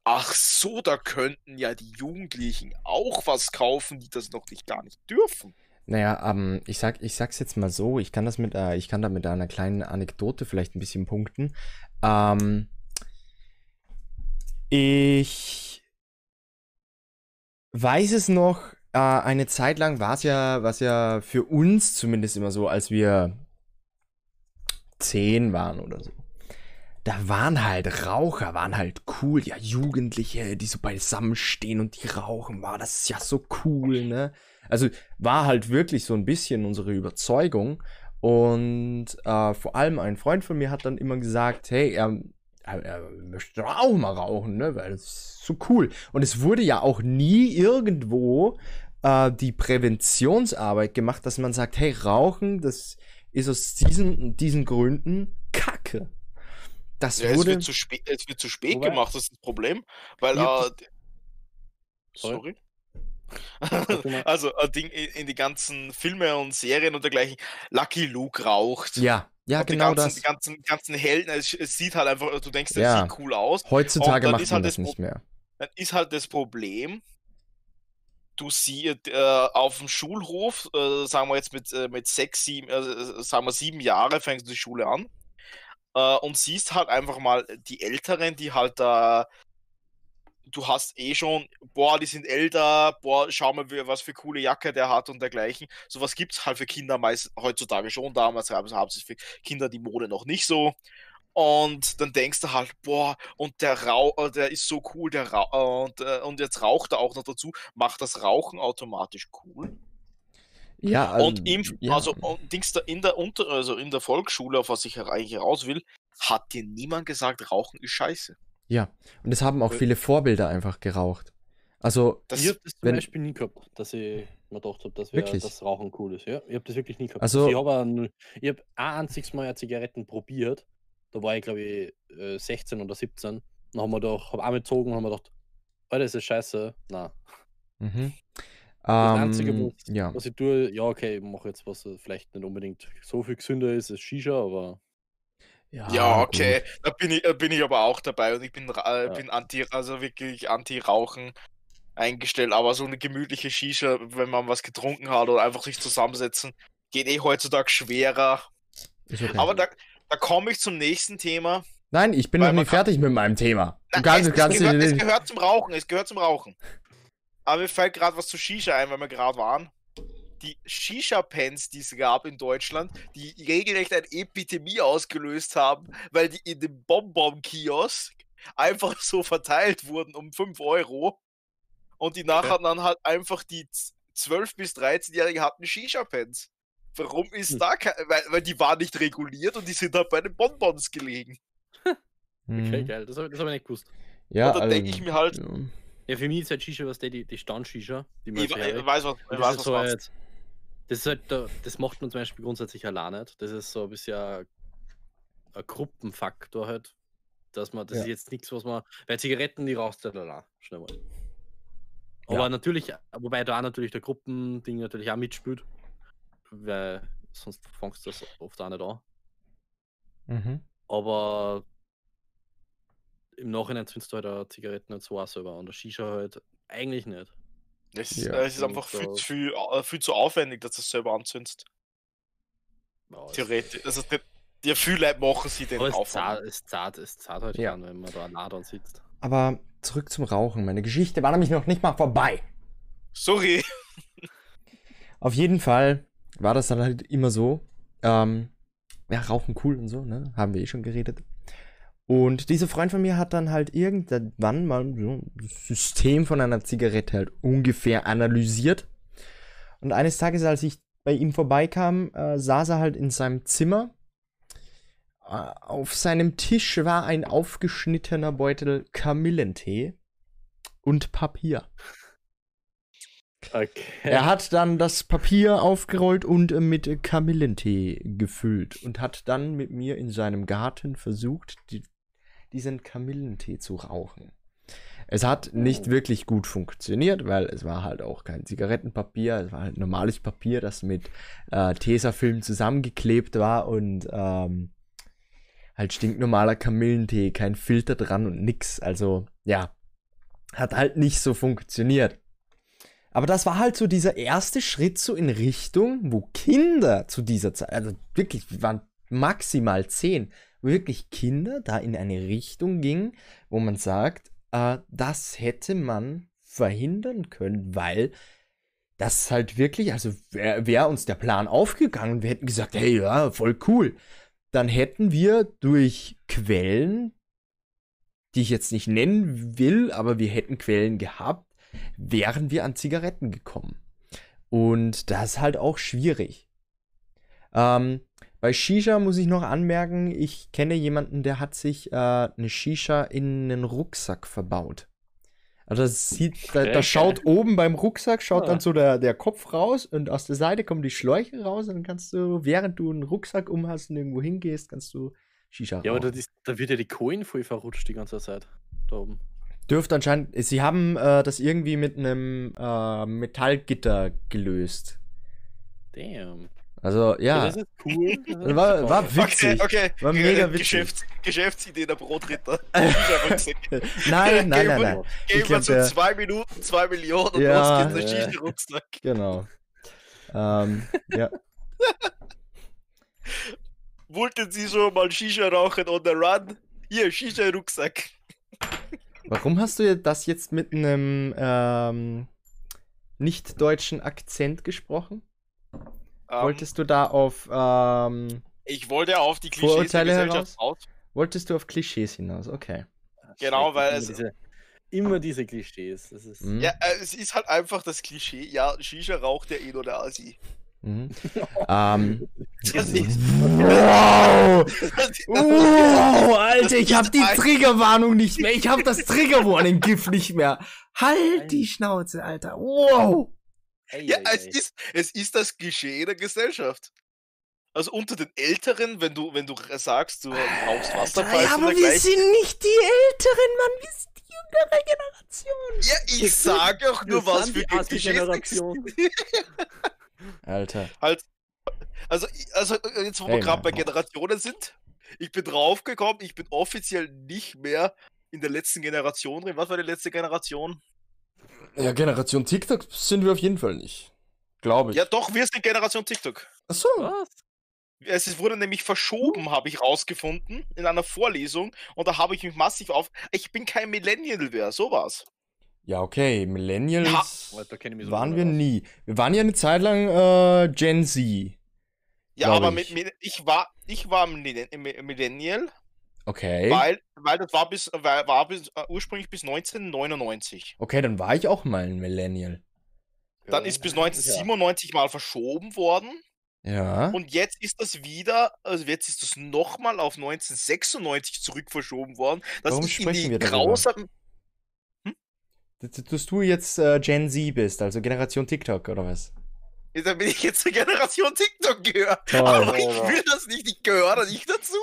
[SPEAKER 2] ach so, da könnten ja die Jugendlichen auch was kaufen, die das noch nicht gar nicht dürfen.
[SPEAKER 3] Naja, ähm, ich sag, ich sag's jetzt mal so, ich kann das mit, äh, ich kann da mit einer kleinen Anekdote vielleicht ein bisschen punkten. Ähm, ich weiß es noch, äh, eine Zeit lang war es ja, ja für uns zumindest immer so, als wir zehn waren oder so. Da waren halt Raucher, waren halt cool, ja, Jugendliche, die so beisammen stehen und die rauchen, war das ist ja so cool, ne? Also war halt wirklich so ein bisschen unsere Überzeugung. Und äh, vor allem ein Freund von mir hat dann immer gesagt, hey, er, er, er möchte doch auch mal rauchen, ne? Weil das ist so cool. Und es wurde ja auch nie irgendwo äh, die Präventionsarbeit gemacht, dass man sagt, hey, Rauchen, das ist aus diesen, diesen Gründen Kacke. Das
[SPEAKER 2] Ja, es,
[SPEAKER 3] wurde.
[SPEAKER 2] wird zu spät, es wird zu spät
[SPEAKER 1] Wobei-
[SPEAKER 2] gemacht, das ist das Problem. Weil,
[SPEAKER 1] hab
[SPEAKER 2] äh,
[SPEAKER 1] Sorry.
[SPEAKER 2] sorry.
[SPEAKER 1] Sag du mal.
[SPEAKER 2] Also, Ding in, die ganzen Filme und Serien und dergleichen. Lucky Luke raucht.
[SPEAKER 3] ja, ja,
[SPEAKER 2] und
[SPEAKER 3] genau
[SPEAKER 2] die ganzen,
[SPEAKER 3] das.
[SPEAKER 2] Die ganzen, ganzen Helden, es, es sieht halt einfach, du denkst, das
[SPEAKER 3] Ja.
[SPEAKER 2] sieht cool aus.
[SPEAKER 3] Heutzutage macht man
[SPEAKER 2] halt
[SPEAKER 3] das
[SPEAKER 2] das
[SPEAKER 3] nicht mehr.
[SPEAKER 2] Dann ist halt das Problem, du siehst äh, auf dem Schulhof, äh, sagen wir jetzt mit, äh, mit sechs, sieben, äh, sagen wir sieben Jahre fängst du die Schule an äh, und siehst halt einfach mal die Älteren, die halt da, du hast eh schon, boah, die sind älter, boah, schau mal, was für coole Jacke der hat und dergleichen. Sowas gibt es halt für Kinder meist heutzutage schon, damals haben sie für Kinder die Mode noch nicht so. Und dann denkst du halt, boah, und der Rauch, äh, der ist so cool, der Rauch, und, äh, und jetzt raucht er auch noch dazu, macht das Rauchen automatisch cool.
[SPEAKER 3] Ja,
[SPEAKER 2] und im,
[SPEAKER 3] ja.
[SPEAKER 2] also und Dings da in der Unter, also in der Volksschule, auf was ich eigentlich raus will, hat dir niemand gesagt, Rauchen ist scheiße.
[SPEAKER 3] Ja, und es haben auch
[SPEAKER 1] Äh,
[SPEAKER 3] viele Vorbilder einfach geraucht. Also,
[SPEAKER 2] Das,
[SPEAKER 1] ich habe das zum
[SPEAKER 3] wenn-
[SPEAKER 1] Beispiel nie gehabt, dass ich mir gedacht habe, dass das Rauchen cool ist. Ja, ich habe das wirklich nie gehabt.
[SPEAKER 3] Also-
[SPEAKER 1] ich habe ein, ich hab ein einziges Mal eine Zigaretten probiert. Da war ich, glaube ich, äh, 16 oder 17. Dann haben wir doch, habe auch mitgezogen und haben wir gedacht, Alter, ist das scheiße. Nein.
[SPEAKER 3] mhm.
[SPEAKER 1] Das
[SPEAKER 3] Ähm,
[SPEAKER 1] Einzige, was,
[SPEAKER 3] ja.
[SPEAKER 1] was ich tue, ja, okay, ich mache jetzt was äh, vielleicht nicht unbedingt so viel gesünder ist, ist Shisha, aber
[SPEAKER 2] ja, okay, da bin ich, äh, bin ich aber auch dabei und ich bin, äh,
[SPEAKER 1] Ja.
[SPEAKER 2] bin anti, also wirklich anti-Rauchen eingestellt, aber so eine gemütliche Shisha, wenn man was getrunken hat oder einfach sich zusammensetzen, geht eh heutzutage schwerer.
[SPEAKER 3] Okay.
[SPEAKER 2] Aber da, da komme ich zum nächsten Thema.
[SPEAKER 3] Nein, ich bin noch nicht fertig mit meinem Thema. Du kannst,
[SPEAKER 2] es,
[SPEAKER 3] kannst
[SPEAKER 2] es, gehört, es gehört zum Rauchen, es gehört zum Rauchen. Aber mir fällt gerade was zu Shisha ein, weil wir gerade waren. Die Shisha-Pens, die es gab in Deutschland, die regelrecht eine Epidemie ausgelöst haben, weil die in dem Bonbon-Kiosk einfach so verteilt wurden um 5 Euro. Und die nachher dann halt einfach die z- 12- bis 13-Jährigen hatten Shisha-Pens. Warum ist
[SPEAKER 1] Hm.
[SPEAKER 2] da kein. Weil, weil die waren nicht reguliert und die sind halt bei den Bonbons gelegen.
[SPEAKER 1] okay,
[SPEAKER 3] Mhm.
[SPEAKER 1] geil. Das habe das hab ich nicht gewusst.
[SPEAKER 3] Ja,
[SPEAKER 2] Und dann
[SPEAKER 3] also,
[SPEAKER 2] denk ich mir halt-
[SPEAKER 3] ja.
[SPEAKER 1] Ja, für mich ist halt Shisha, was der, die, die Stand-Shisha, die
[SPEAKER 2] Ich, ich weiß, was, ich weiß,
[SPEAKER 1] das,
[SPEAKER 2] was meinst.
[SPEAKER 1] halt, das ist halt, da- das macht man zum Beispiel grundsätzlich allein nicht. Das ist so ein bisschen ein, ein Gruppenfaktor halt, dass man, das
[SPEAKER 3] Ja.
[SPEAKER 1] ist jetzt nichts, was man, weil Zigaretten, die rauchst du halt allein, schnell mal. Aber
[SPEAKER 3] Ja.
[SPEAKER 1] natürlich, wobei da natürlich der Gruppending natürlich auch mitspielt, weil sonst fängst du das oft auch nicht an.
[SPEAKER 3] Mhm.
[SPEAKER 1] Aber im Nachhinein zündest du halt auch Zigaretten nicht so auch selber und der Shisha halt eigentlich nicht.
[SPEAKER 2] Es,
[SPEAKER 3] Ja,
[SPEAKER 2] äh, es ist einfach viel, viel, äh, viel zu aufwendig, dass du es selber anzündest.
[SPEAKER 1] Ja, es-
[SPEAKER 2] Theoretisch. Also, die, die viel Leute machen sie den
[SPEAKER 1] Aber es
[SPEAKER 2] Aufwand.
[SPEAKER 1] es zahlt, es zahlt halt
[SPEAKER 3] Ja.
[SPEAKER 1] schon, wenn man da nah dran sitzt.
[SPEAKER 3] Aber zurück zum Rauchen. Meine Geschichte war nämlich noch nicht mal vorbei.
[SPEAKER 2] Sorry.
[SPEAKER 3] Auf jeden Fall war das dann halt immer so. Ähm, ja, Rauchen cool und so, ne? Haben wir eh schon geredet. Und dieser Freund von mir hat dann halt irgendwann mal so das System von einer Zigarette halt ungefähr analysiert. Und eines Tages, als ich bei ihm vorbeikam, äh, saß er halt in seinem Zimmer. Äh, auf seinem Tisch war ein aufgeschnittener Beutel Kamillentee und Papier.
[SPEAKER 1] Okay.
[SPEAKER 3] Er hat dann das Papier aufgerollt und äh, mit Kamillentee gefüllt und hat dann mit mir in seinem Garten versucht, die, diesen Kamillentee zu rauchen. Es hat nicht wirklich gut funktioniert, weil es war halt auch kein Zigarettenpapier, es war halt normales Papier, das mit äh, Tesafilm zusammengeklebt war und ähm, halt stinknormaler Kamillentee, kein Filter dran und nix. Also ja, hat halt nicht so funktioniert. Aber das war halt so dieser erste Schritt so in Richtung, wo Kinder zu dieser Zeit, also wirklich, wir waren maximal zehn, wirklich Kinder da in eine Richtung gingen, wo man sagt, äh, das hätte man verhindern können, weil das halt wirklich, also wäre wär uns der Plan aufgegangen wir hätten gesagt, hey, ja, voll cool, dann hätten wir durch Quellen, die ich jetzt nicht nennen will, aber wir hätten Quellen gehabt, wären wir an Zigaretten gekommen. Und das ist halt auch schwierig. Ähm, bei Shisha muss ich noch anmerken, ich kenne jemanden, der hat sich äh, eine Shisha in einen Rucksack verbaut. Also das sieht, da, da
[SPEAKER 1] Okay.
[SPEAKER 3] schaut oben beim Rucksack, schaut
[SPEAKER 1] Ah.
[SPEAKER 3] dann so der, der Kopf raus und aus der Seite kommen die Schläuche raus und dann kannst du, während du einen Rucksack um hast und irgendwo hingehst, kannst du Shisha rauchen.
[SPEAKER 1] Ja, aber da, ist, da wird ja die Coin voll verrutscht die ganze Zeit. Da oben.
[SPEAKER 3] Dürfte anscheinend, sie haben äh, das irgendwie mit einem äh, Metallgitter gelöst.
[SPEAKER 1] Damn.
[SPEAKER 3] Also ja,
[SPEAKER 1] ist cool.
[SPEAKER 3] War, war
[SPEAKER 2] Okay,
[SPEAKER 3] witzig.
[SPEAKER 2] okay.
[SPEAKER 3] War
[SPEAKER 2] Ge-
[SPEAKER 3] mega
[SPEAKER 2] äh,
[SPEAKER 3] witzig.
[SPEAKER 2] Geschäfts Geschäftsidee der Brotritter.
[SPEAKER 3] Nein, nein, nein, nein.
[SPEAKER 2] Geben wir
[SPEAKER 3] der-
[SPEAKER 2] zwei Minuten, zwei Millionen und
[SPEAKER 3] Ja.
[SPEAKER 2] los geht's der
[SPEAKER 1] Ja.
[SPEAKER 2] Shisha-Rucksack.
[SPEAKER 3] Genau. Ähm, ja.
[SPEAKER 2] Wollten Sie schon mal Shisha rauchen on the run? Hier, Shisha-Rucksack.
[SPEAKER 3] Warum hast du das jetzt mit einem ähm, nicht-deutschen Akzent gesprochen?
[SPEAKER 2] Ähm,
[SPEAKER 3] Wolltest du da auf ähm,
[SPEAKER 2] ich wollte auf die Klischees der
[SPEAKER 3] Vorurteile
[SPEAKER 2] Gesellschaft
[SPEAKER 3] heraus?
[SPEAKER 2] raus.
[SPEAKER 3] wolltest du auf Klischees hinaus? Okay.
[SPEAKER 2] Genau, weil
[SPEAKER 1] immer
[SPEAKER 2] es-
[SPEAKER 1] diese, immer diese Klischees. Das ist,
[SPEAKER 3] Mhm.
[SPEAKER 2] Ja, äh, es ist halt einfach das Klischee. Ja, Shisha raucht der eh nur der Asi.
[SPEAKER 3] Mhm. ähm,
[SPEAKER 2] Das ist,
[SPEAKER 3] wow!
[SPEAKER 2] das ist,
[SPEAKER 3] Wow, Alter, ich hab die Triggerwarnung nicht mehr. Ich hab das Triggerwarning-Gift nicht mehr. Halt die Schnauze, Alter. Wow.
[SPEAKER 1] Ei,
[SPEAKER 2] ja,
[SPEAKER 1] ei,
[SPEAKER 2] es
[SPEAKER 1] ei.
[SPEAKER 2] ist, es ist das Klischee der Gesellschaft. Also unter den Älteren, wenn du, wenn du sagst, du rauchst Wasserpfeifen
[SPEAKER 3] ja, aber wir
[SPEAKER 2] gleich.
[SPEAKER 3] sind nicht die Älteren, Mann. Wir sind die jüngere Generation.
[SPEAKER 2] Ja, ich sage auch nur
[SPEAKER 1] Wir
[SPEAKER 2] was für
[SPEAKER 1] die Asi-Generation.
[SPEAKER 3] Alter.
[SPEAKER 2] halt. Also, ich- also äh, jetzt wo wir
[SPEAKER 3] Ey,
[SPEAKER 2] gerade bei. Generationen sind, ich bin draufgekommen, ich bin offiziell nicht mehr in der letzten Generation drin. Was war die letzte Generation?
[SPEAKER 3] Ja, Generation TikTok sind wir auf jeden Fall nicht. Glaube ich.
[SPEAKER 2] Ja, doch, wir sind Generation TikTok.
[SPEAKER 3] Achso.
[SPEAKER 1] Was?
[SPEAKER 2] Es wurde nämlich verschoben, habe ich rausgefunden, in einer Vorlesung. Und da habe ich mich massiv auf. Ich bin kein Millennial mehr, sowas.
[SPEAKER 3] Ja, okay. Millennials
[SPEAKER 1] so
[SPEAKER 3] waren wir nie. Wir waren ja eine Zeit lang äh, Gen Z.
[SPEAKER 2] Ja, aber
[SPEAKER 3] ich.
[SPEAKER 2] mit, mit, ich war, ich war Millen- Mi- Millennial,
[SPEAKER 3] Okay.
[SPEAKER 2] weil, weil das war bis, war, war bis äh, ursprünglich bis 1999.
[SPEAKER 3] Okay, dann war ich auch mal ein Millennial.
[SPEAKER 2] Dann
[SPEAKER 1] Ja.
[SPEAKER 2] ist bis
[SPEAKER 1] Ja.
[SPEAKER 2] 1997 mal verschoben worden.
[SPEAKER 3] Ja.
[SPEAKER 2] Und jetzt ist das wieder, also jetzt ist das nochmal auf 1996 zurück verschoben worden. Dass
[SPEAKER 3] Warum
[SPEAKER 2] in
[SPEAKER 3] sprechen
[SPEAKER 2] die
[SPEAKER 3] wir darüber?
[SPEAKER 2] grausamen.
[SPEAKER 3] Dass, dass du jetzt äh, Gen Z bist, also Generation TikTok oder was?
[SPEAKER 2] Da bin ich jetzt zur Generation TikTok gehört.
[SPEAKER 3] Toll.
[SPEAKER 2] Aber ich will das nicht, ich gehöre da nicht dazu.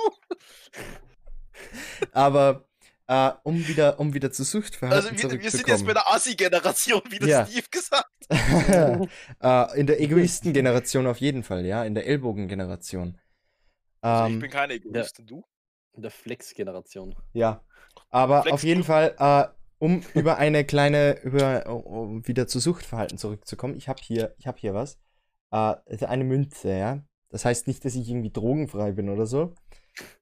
[SPEAKER 3] Aber äh, um wieder, um wieder zu Suchtverhalten
[SPEAKER 2] Also wir, wir sind jetzt bei
[SPEAKER 3] zurückzukommen.
[SPEAKER 2] der Assi-Generation, wie das
[SPEAKER 3] Ja.
[SPEAKER 2] Steve gesagt
[SPEAKER 3] äh, in der Egoisten-Generation auf jeden Fall, ja, in der Ellbogen-Generation.
[SPEAKER 2] Also ich
[SPEAKER 3] Ähm,
[SPEAKER 2] bin kein Egoist, und du?
[SPEAKER 1] In der Flex-Generation.
[SPEAKER 3] ja, aber
[SPEAKER 2] Flex-
[SPEAKER 3] auf jeden Fall, äh, um über eine kleine, über um wieder zu Suchtverhalten zurückzukommen. Ich habe hier, ich habe hier was. Äh, also eine Münze, ja. Das heißt nicht, dass ich irgendwie drogenfrei bin oder so.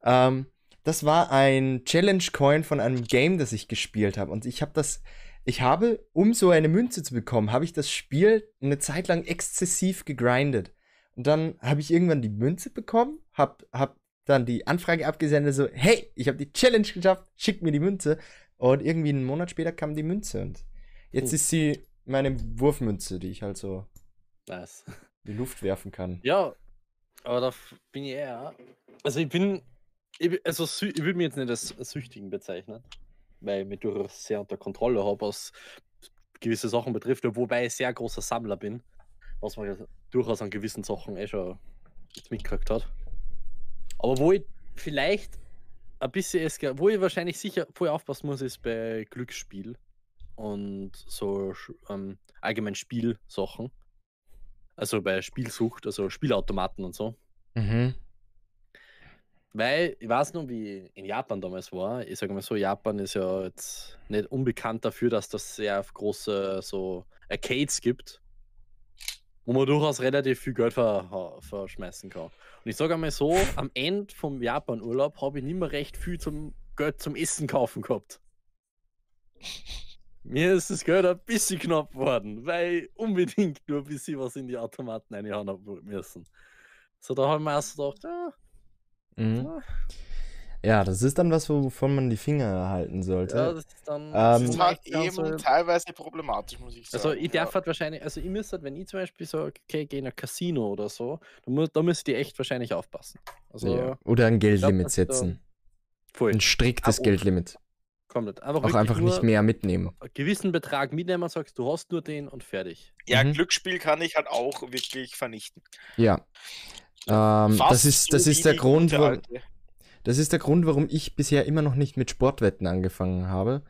[SPEAKER 3] Ähm, das war ein Challenge Coin von einem Game, das ich gespielt habe. Und ich habe das, ich habe, um so eine Münze zu bekommen, habe ich das Spiel eine Zeit lang exzessiv gegrindet. Und dann habe ich irgendwann die Münze bekommen, habe hab dann die Anfrage abgesendet, so, hey, ich habe die Challenge geschafft, schick mir die Münze. Und irgendwie einen Monat später kam die Münze und jetzt hm. ist sie meine Wurfmünze, die ich halt so
[SPEAKER 1] nice.
[SPEAKER 3] in die Luft werfen kann.
[SPEAKER 1] Ja, aber da bin ich eher. Also ich bin. Ich, also ich würde mich jetzt nicht als Süchtigen bezeichnen, weil ich mich durchaus sehr unter Kontrolle habe, was gewisse Sachen betrifft, wobei ich sehr großer Sammler bin, was man durchaus an gewissen Sachen eh schon mitgekriegt hat. Aber wo ich vielleicht ein bisschen esker wo ich wahrscheinlich sicher voll aufpassen muss, ist bei Glücksspiel und so ähm, allgemein Spielsachen. Also bei Spielsucht, also Spielautomaten und so.
[SPEAKER 3] Mhm.
[SPEAKER 1] Weil ich weiß noch, wie in Japan damals war. Ich sage mal so, Japan ist ja jetzt nicht unbekannt dafür, dass das sehr große so Arcades gibt, wo man durchaus relativ viel Geld ver verschmeißen kann. Und ich sage einmal so, am Ende vom Japan-Urlaub habe ich nicht mehr recht viel zum Geld zum Essen kaufen gehabt. Mir ist das Geld ein bisschen knapp geworden, weil unbedingt nur ein bisschen was in die Automaten reinhauen müssen. So, da haben wir erst gedacht, ja.
[SPEAKER 3] Mhm. ja. Das ist dann was, wovon man die Finger halten sollte.
[SPEAKER 1] Ja, das ist dann
[SPEAKER 2] ähm, das ist halt eben so, teilweise problematisch, muss ich
[SPEAKER 1] sagen. Also ich darf ja. halt wahrscheinlich, also ich müsste halt, wenn ich zum Beispiel so, okay, gehe in ein Casino oder so, dann muss, da müsst ihr echt wahrscheinlich aufpassen. Also,
[SPEAKER 3] ja. Oder ein Geldlimit glaub, setzen. Voll. Ein striktes ah, Geldlimit.
[SPEAKER 1] Komplett.
[SPEAKER 3] Einfach auch einfach nicht mehr mitnehmen.
[SPEAKER 1] Einen gewissen Betrag mitnehmen, sagst du hast nur den und fertig.
[SPEAKER 2] Ja, mhm. Glücksspiel kann ich halt auch wirklich vernichten.
[SPEAKER 3] Ja. Ähm, das ist, das ist der Grund, warum, das ist der Grund, warum ich bisher immer noch nicht mit Sportwetten angefangen habe.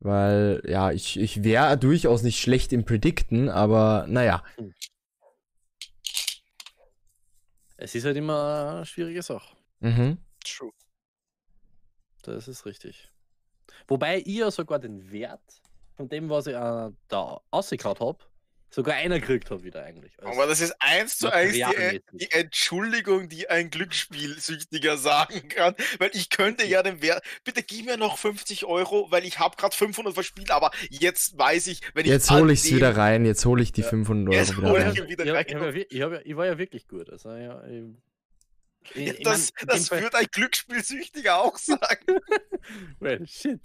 [SPEAKER 3] Weil, ja, ich, ich wäre durchaus nicht schlecht im Predikten, aber naja. Hm.
[SPEAKER 1] Es ist halt immer eine schwierige Sache.
[SPEAKER 3] Mhm.
[SPEAKER 2] True.
[SPEAKER 1] Das ist richtig. Wobei ich ja sogar den Wert von dem, was ich äh, da ausgekaut habe, sogar einer gekriegt habe wieder eigentlich.
[SPEAKER 2] Aber das ist eins zu eins die, die, Entschuldigung, die ein Glücksspielsüchtiger sagen kann, weil ich könnte ja den Wert, bitte gib mir noch 50 Euro, weil ich habe gerade 500 verspielt, aber jetzt weiß ich, wenn ich
[SPEAKER 3] Jetzt hole ich es wieder rein, jetzt hole ich die ja. 500 Euro
[SPEAKER 2] wieder rein. Ich, wieder rein.
[SPEAKER 1] Ich, ich, ich, war ja wirklich gut, also ja,
[SPEAKER 2] ich, das, das würde ein Glücksspielsüchtiger auch sagen.
[SPEAKER 1] well, shit.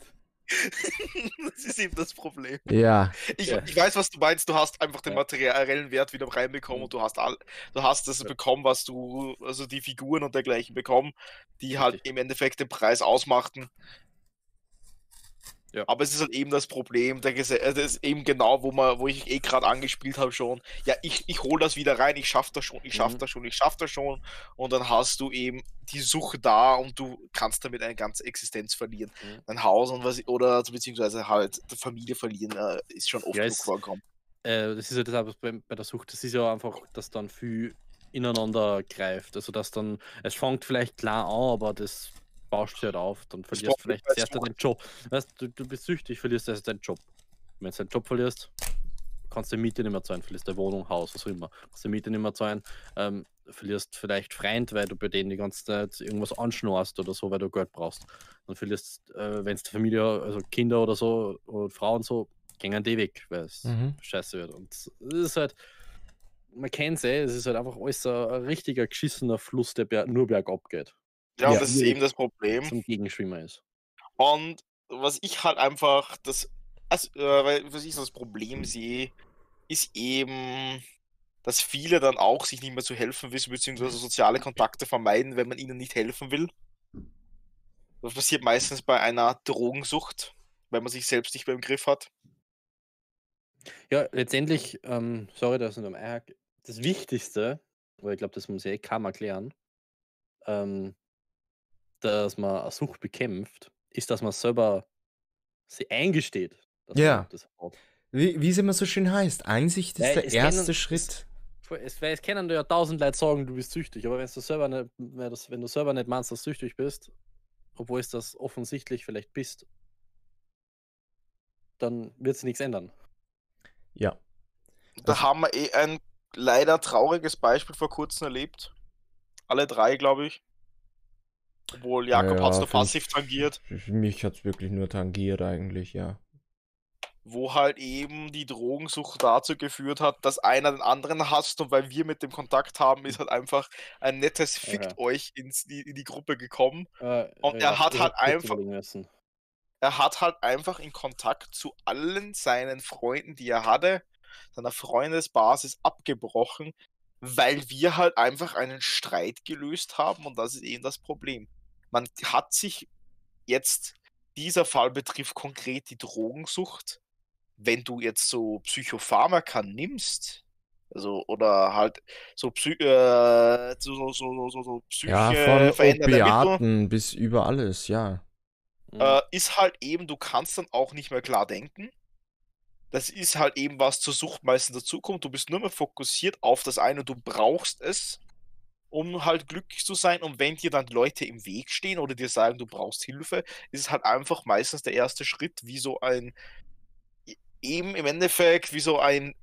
[SPEAKER 2] Das ist eben das Problem.
[SPEAKER 3] Ja.
[SPEAKER 2] Ich, ja. ich weiß, was du meinst. Du hast einfach den materiellen Wert wieder reinbekommen mhm. und du hast all, du hast das ja. bekommen, was du, also die Figuren und dergleichen bekommen, die halt im Endeffekt den Preis ausmachten. Ja. Aber es ist halt eben das Problem, der Gese äh, das ist eben genau, wo man, wo ich eh gerade angespielt habe schon. Ja, ich, ich hole das wieder rein, ich schaff das schon, ich schaff mhm. das schon, ich schaff das schon. Und dann hast du eben die Suche da und du kannst damit eine ganze Existenz verlieren. Mhm. Dein Haus und was oder beziehungsweise halt die Familie verlieren, äh, ist schon oft ja, genug vorgekommen.
[SPEAKER 1] Äh, das ist ja das bei, bei der Sucht, das ist ja einfach, dass dann viel ineinander greift. Also dass dann, es fängt vielleicht klar an, aber das baust du halt auf, dann verlierst du vielleicht zuerst deinen Job. Weißt, du, du bist süchtig, verlierst erst deinen Job. Wenn du deinen Job verlierst, kannst du die Miete nicht mehr zahlen, verlierst deine Wohnung, Haus, was auch immer. Kannst du die Miete nicht mehr zahlen, ähm, verlierst vielleicht Freund, weil du bei denen die ganze Zeit irgendwas anschnorst oder so, weil du Geld brauchst. Dann verlierst, äh, wenn es Familie, also Kinder oder so, oder Frauen so, gehen die weg, weil es mhm. scheiße wird. Und es ist halt, man kennt es eh, es ist halt einfach alles ein, ein richtiger geschissener Fluss, der nur bergab geht.
[SPEAKER 2] Ja, und das ist eben das Problem.
[SPEAKER 1] Zum Gegenschwimmer ist.
[SPEAKER 2] Und was ich halt einfach, das, also, äh, was ich so das Problem sehe, ist eben, dass viele dann auch sich nicht mehr zu helfen wissen, beziehungsweise soziale Kontakte vermeiden, wenn man ihnen nicht helfen will. Das passiert meistens bei einer Drogensucht, wenn man sich selbst nicht mehr im Griff hat.
[SPEAKER 1] Ja, letztendlich, ähm, sorry, dass ich noch mal das Wichtigste, weil ich glaube, das muss ich eh kaum erklären, ähm, dass man eine Sucht bekämpft, ist, dass man selber sie eingesteht. dass
[SPEAKER 3] Ja. das hat. Wie, wie es immer so schön heißt, Einsicht ist Weil der erste kennen, Schritt.
[SPEAKER 1] Es, weil es können ja tausend Leute sagen, du bist süchtig, aber wenn du selber nicht, wenn du selber nicht meinst, dass du süchtig bist, obwohl es das offensichtlich vielleicht bist, dann wird sich nichts ändern.
[SPEAKER 3] Ja.
[SPEAKER 2] Da
[SPEAKER 3] Also-
[SPEAKER 2] haben wir eh ein leider trauriges Beispiel vor kurzem erlebt. Alle drei, glaube ich. Obwohl Jakob
[SPEAKER 3] Ja,
[SPEAKER 2] hat es nur passiv tangiert,
[SPEAKER 3] Für mich hat es wirklich nur tangiert eigentlich, ja.
[SPEAKER 2] wo halt eben die Drogensucht dazu geführt hat, dass einer den anderen hasst und weil wir mit dem Kontakt haben, ist halt einfach ein nettes Fickt
[SPEAKER 1] Ja.
[SPEAKER 2] euch ins, die, in die Gruppe gekommen.
[SPEAKER 1] Äh,
[SPEAKER 2] Und
[SPEAKER 1] äh,
[SPEAKER 2] er hat halt einfach-. Er hat halt einfach in Kontakt zu allen seinen Freunden, die er hatte, seiner Freundesbasis abgebrochen, weil wir halt einfach einen Streit gelöst haben und das ist eben das Problem. Man hat sich jetzt, dieser Fall betrifft konkret die Drogensucht. Wenn du jetzt so Psychopharmaka nimmst, also oder halt so, Psy äh, so, so, so, so, Psyche
[SPEAKER 3] Ja, von Opiaten bis über alles, ja.
[SPEAKER 2] Äh, ist halt eben, du kannst dann auch nicht mehr klar denken. Das ist halt eben, was zur Sucht meistens dazukommt. Du bist nur mehr fokussiert auf das eine, du brauchst es, um halt glücklich zu sein. Und wenn dir dann Leute im Weg stehen oder dir sagen, du brauchst Hilfe, ist es halt einfach meistens der erste Schritt, wie so ein, e- eben im Endeffekt, wie so ein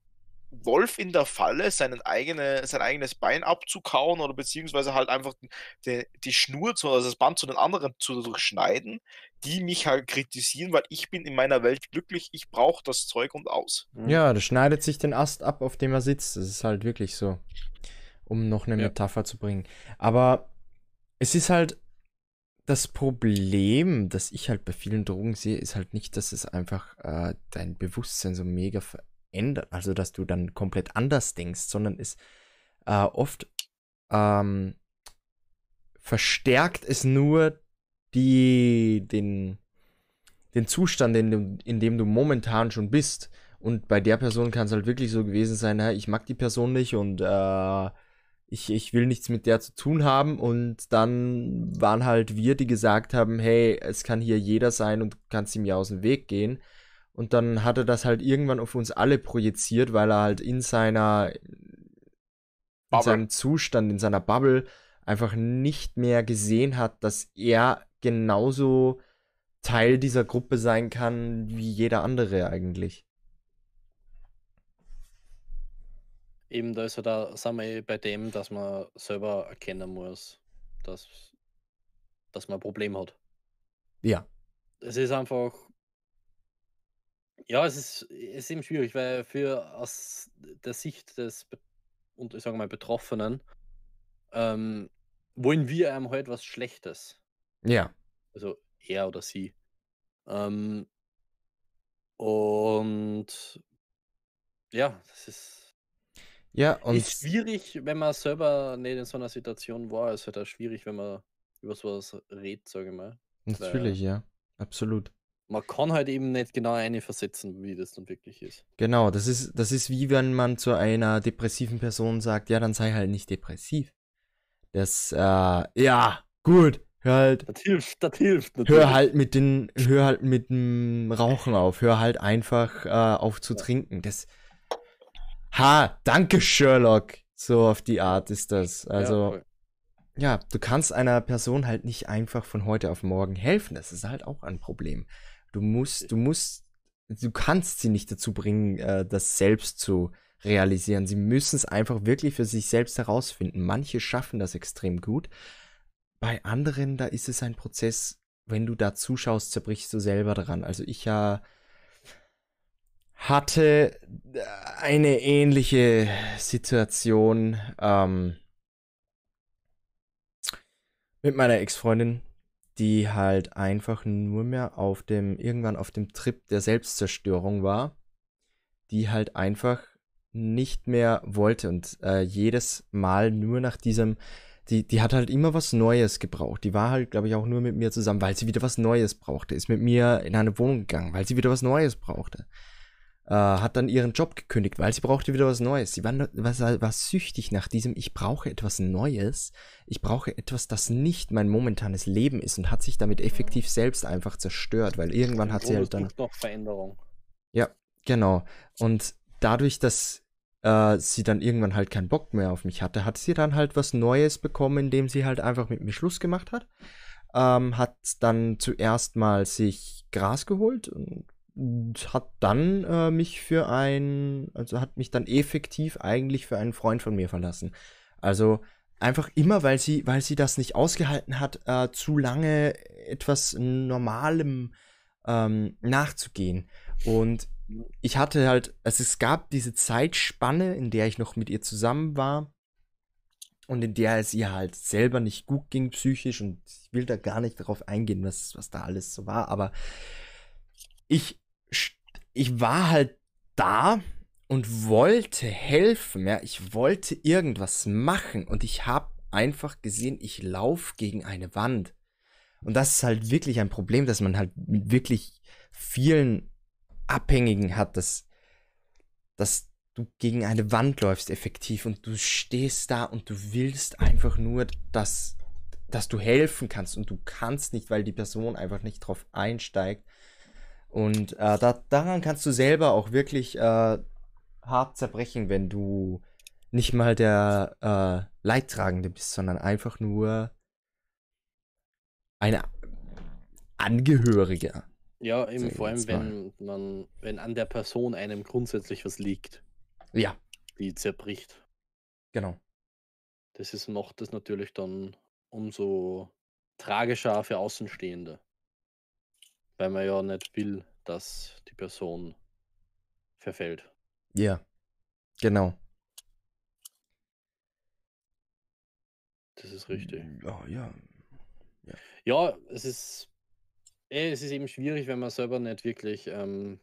[SPEAKER 2] Wolf in der Falle, seinen eigene, sein eigenes Bein abzukauen oder beziehungsweise halt einfach die, die Schnur, zu, also das Band zu den anderen zu durchschneiden, die mich halt kritisieren, weil ich bin in meiner Welt glücklich, ich brauche das Zeug und aus.
[SPEAKER 1] Mhm.
[SPEAKER 3] Ja, das schneidet sich den Ast ab, auf dem er sitzt. Das ist halt wirklich so. Um noch eine
[SPEAKER 1] Ja.
[SPEAKER 3] Metapher zu bringen. Aber es ist halt das Problem, das ich halt bei vielen Drogen sehe, ist halt nicht, dass es einfach äh, dein Bewusstsein so mega verändert, also dass du dann komplett anders denkst, sondern es äh, oft ähm, verstärkt es nur die, den, den Zustand, in dem, in dem du momentan schon bist. Und bei der Person kann es halt wirklich so gewesen sein, na, ich mag die Person nicht und äh, ich, ich will nichts mit der zu tun haben. Und dann waren halt wir, die gesagt haben, hey, es kann hier jeder sein und du kannst ihm ja aus dem Weg gehen. Und dann hat er das halt irgendwann auf uns alle projiziert, weil er halt in seiner in
[SPEAKER 2] Bubble.
[SPEAKER 3] seinem Zustand, in seiner Bubble einfach nicht mehr gesehen hat, dass er genauso Teil dieser Gruppe sein kann wie jeder andere eigentlich.
[SPEAKER 1] Eben, da ist ja da, sind wir eh bei dem, dass man selber erkennen muss, dass, dass man ein Problem hat.
[SPEAKER 3] Ja.
[SPEAKER 1] Es ist einfach. Ja, es ist, es ist eben schwierig, weil für aus der Sicht des und ich sage mal Betroffenen ähm, wollen wir einem halt was Schlechtes.
[SPEAKER 3] Ja.
[SPEAKER 1] Also er oder sie. Ähm, und ja, das ist,
[SPEAKER 3] Ja, und
[SPEAKER 1] ist schwierig, wenn man selber nicht in so einer Situation war. Es ist halt auch schwierig, wenn man über sowas redet, sage ich mal.
[SPEAKER 3] natürlich, ja. Absolut.
[SPEAKER 1] Man kann halt eben nicht genau eine versetzen, wie das dann wirklich ist.
[SPEAKER 3] Genau, das ist, das ist wie wenn man zu einer depressiven Person sagt, ja, dann sei halt nicht depressiv. Das, äh, ja, gut, hör halt,
[SPEAKER 1] Das hilft, das hilft
[SPEAKER 3] hör halt mit den, hör halt mit dem Rauchen auf, hör halt einfach äh, auf zu trinken. Das, ha, danke Sherlock. So auf die Art ist das. Also,
[SPEAKER 1] voll.
[SPEAKER 3] ja, du kannst einer Person halt nicht einfach von heute auf morgen helfen. Das ist halt auch ein Problem. Du musst, du musst, du kannst sie nicht dazu bringen, äh, das selbst zu realisieren. Sie müssen es einfach wirklich für sich selbst herausfinden. Manche schaffen das extrem gut. Bei anderen, da ist es ein Prozess, wenn du da zuschaust, zerbrichst du selber dran. Also ich ja hatte äh, eine ähnliche Situation ähm, mit meiner Ex-Freundin, die halt einfach nur mehr auf dem, irgendwann auf dem Trip der Selbstzerstörung war, die halt einfach nicht mehr wollte und äh, jedes Mal nur nach diesem, die, die hat halt immer was Neues gebraucht. Die war halt, glaube ich, auch nur mit mir zusammen, weil sie wieder was Neues brauchte. Ist mit mir in eine Wohnung gegangen, weil sie wieder was Neues brauchte. Äh, hat dann ihren Job gekündigt, weil sie brauchte wieder was Neues. Sie war, war, war süchtig nach diesem, ich brauche etwas Neues. Ich brauche etwas, das nicht mein momentanes Leben ist und hat sich damit effektiv selbst einfach zerstört, weil irgendwann hat sie halt dann.
[SPEAKER 1] noch Veränderung.
[SPEAKER 3] Genau. Und dadurch, dass äh, sie dann irgendwann halt keinen Bock mehr auf mich hatte, hat sie dann halt was Neues bekommen, indem sie halt einfach mit mir Schluss gemacht hat. Ähm, hat dann zuerst mal sich Gras geholt und hat dann äh, mich für ein, also hat mich dann effektiv eigentlich für einen Freund von mir verlassen. Also einfach immer, weil sie, weil sie das nicht ausgehalten hat, äh, zu lange etwas Normalem ähm, nachzugehen. Und ich hatte halt, also es gab diese Zeitspanne, in der ich noch mit ihr zusammen war und in der es ihr halt selber nicht gut ging psychisch und ich will da gar nicht darauf eingehen, was, was da alles so war, aber ich, ich war halt da und wollte helfen, ja, ich wollte irgendwas machen und ich habe einfach gesehen, ich laufe gegen eine Wand. Und das ist halt wirklich ein Problem, dass man halt mit wirklich vielen Abhängigen hat, dass, dass du gegen eine Wand läufst effektiv und du stehst da und du willst einfach nur, dass, dass du helfen kannst und du kannst nicht, weil die Person einfach nicht drauf einsteigt. Und äh, da, daran kannst du selber auch wirklich äh, hart zerbrechen, wenn du nicht mal der äh, Leidtragende bist, sondern einfach nur eine Angehörige.
[SPEAKER 1] Ja, eben vor allem, wenn man, wenn an der Person einem grundsätzlich was liegt.
[SPEAKER 3] Ja.
[SPEAKER 1] Die zerbricht.
[SPEAKER 3] Genau.
[SPEAKER 1] Das ist macht das natürlich dann umso tragischer für Außenstehende. Weil man ja nicht will, dass die Person verfällt.
[SPEAKER 3] Ja, genau.
[SPEAKER 1] Das ist richtig.
[SPEAKER 3] Ja, ja.
[SPEAKER 1] Ja, ja es ist eh, es ist eben schwierig, wenn man selber nicht wirklich ähm,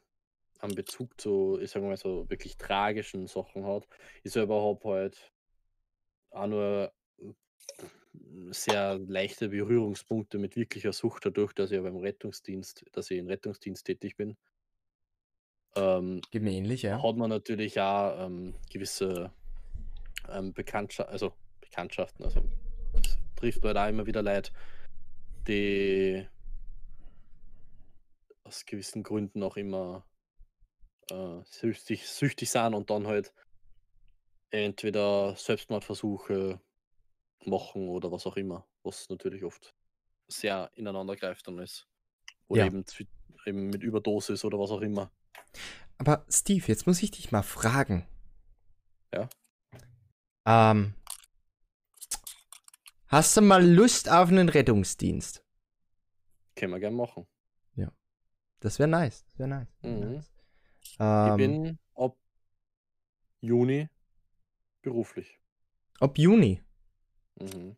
[SPEAKER 1] einen Bezug zu, ich sage mal so, wirklich tragischen Sachen hat. Ich selber habe halt auch nur sehr leichte Berührungspunkte mit wirklicher Sucht dadurch, dass ich ja beim Rettungsdienst, dass ich im Rettungsdienst tätig bin. Ähm,
[SPEAKER 3] Geht mir ähnlich, ja.
[SPEAKER 1] hat man natürlich auch ähm, gewisse ähm, Bekanntschaften, also Bekanntschaften, also es trifft man da immer wieder Leute, die aus gewissen Gründen auch immer äh, süchtig, süchtig sind und dann halt entweder Selbstmordversuche machen oder was auch immer, was natürlich oft sehr ineinander greift dann ist. Oder
[SPEAKER 3] Ja.
[SPEAKER 1] eben, eben mit Überdosis oder was auch immer.
[SPEAKER 3] Aber Steve, jetzt muss ich dich mal fragen.
[SPEAKER 1] Ja.
[SPEAKER 3] Ähm, hast du mal Lust auf einen Rettungsdienst?
[SPEAKER 1] Können wir gerne machen.
[SPEAKER 3] Das wäre nice. Das wäre nice.
[SPEAKER 1] Mhm.
[SPEAKER 3] nice.
[SPEAKER 1] Ich
[SPEAKER 3] Ähm,
[SPEAKER 1] bin ab Juni beruflich.
[SPEAKER 3] ob Juni.
[SPEAKER 1] Mhm.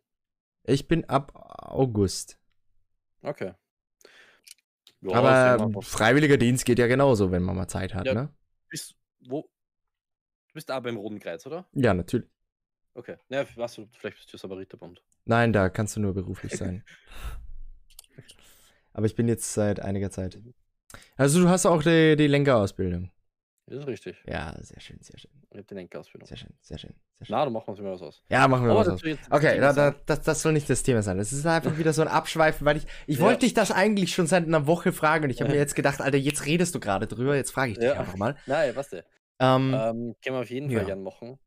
[SPEAKER 3] Ich bin ab August.
[SPEAKER 1] Okay. Ja,
[SPEAKER 3] Aber freiwilliger Dienst geht ja genauso, wenn man mal Zeit hat,
[SPEAKER 1] Ja.
[SPEAKER 3] ne?
[SPEAKER 1] bist, wo, du bist auch beim Roten Kreuz, oder?
[SPEAKER 3] Ja, natürlich.
[SPEAKER 1] Okay. Ja, was vielleicht bist du Samariterbund.
[SPEAKER 3] Nein, da kannst du nur beruflich sein. Aber ich bin jetzt seit einiger Zeit. Also du hast auch die, die Lenkerausbildung.
[SPEAKER 1] Das ist richtig.
[SPEAKER 3] Ja, sehr schön, sehr schön.
[SPEAKER 1] Ich habe die Lenkausbildung.
[SPEAKER 3] Sehr schön, sehr schön. Sehr schön.
[SPEAKER 1] Na, dann machen wir uns mal was aus.
[SPEAKER 3] Ja, machen wir
[SPEAKER 1] Aber
[SPEAKER 3] was aus. Okay,
[SPEAKER 1] Thema
[SPEAKER 3] da, das, das soll nicht das Thema sein. Das ist einfach wieder so ein Abschweifen, weil ich, ich
[SPEAKER 1] Ja.
[SPEAKER 3] wollte dich das eigentlich schon seit einer Woche fragen und ich habe mir
[SPEAKER 1] Ja.
[SPEAKER 3] jetzt gedacht, Alter, jetzt redest du gerade drüber, jetzt frage ich dich
[SPEAKER 1] Ja.
[SPEAKER 3] einfach mal.
[SPEAKER 1] Nein, was du.
[SPEAKER 3] Ähm,
[SPEAKER 1] Ähm, können wir auf jeden
[SPEAKER 3] ja.
[SPEAKER 1] Fall gern machen.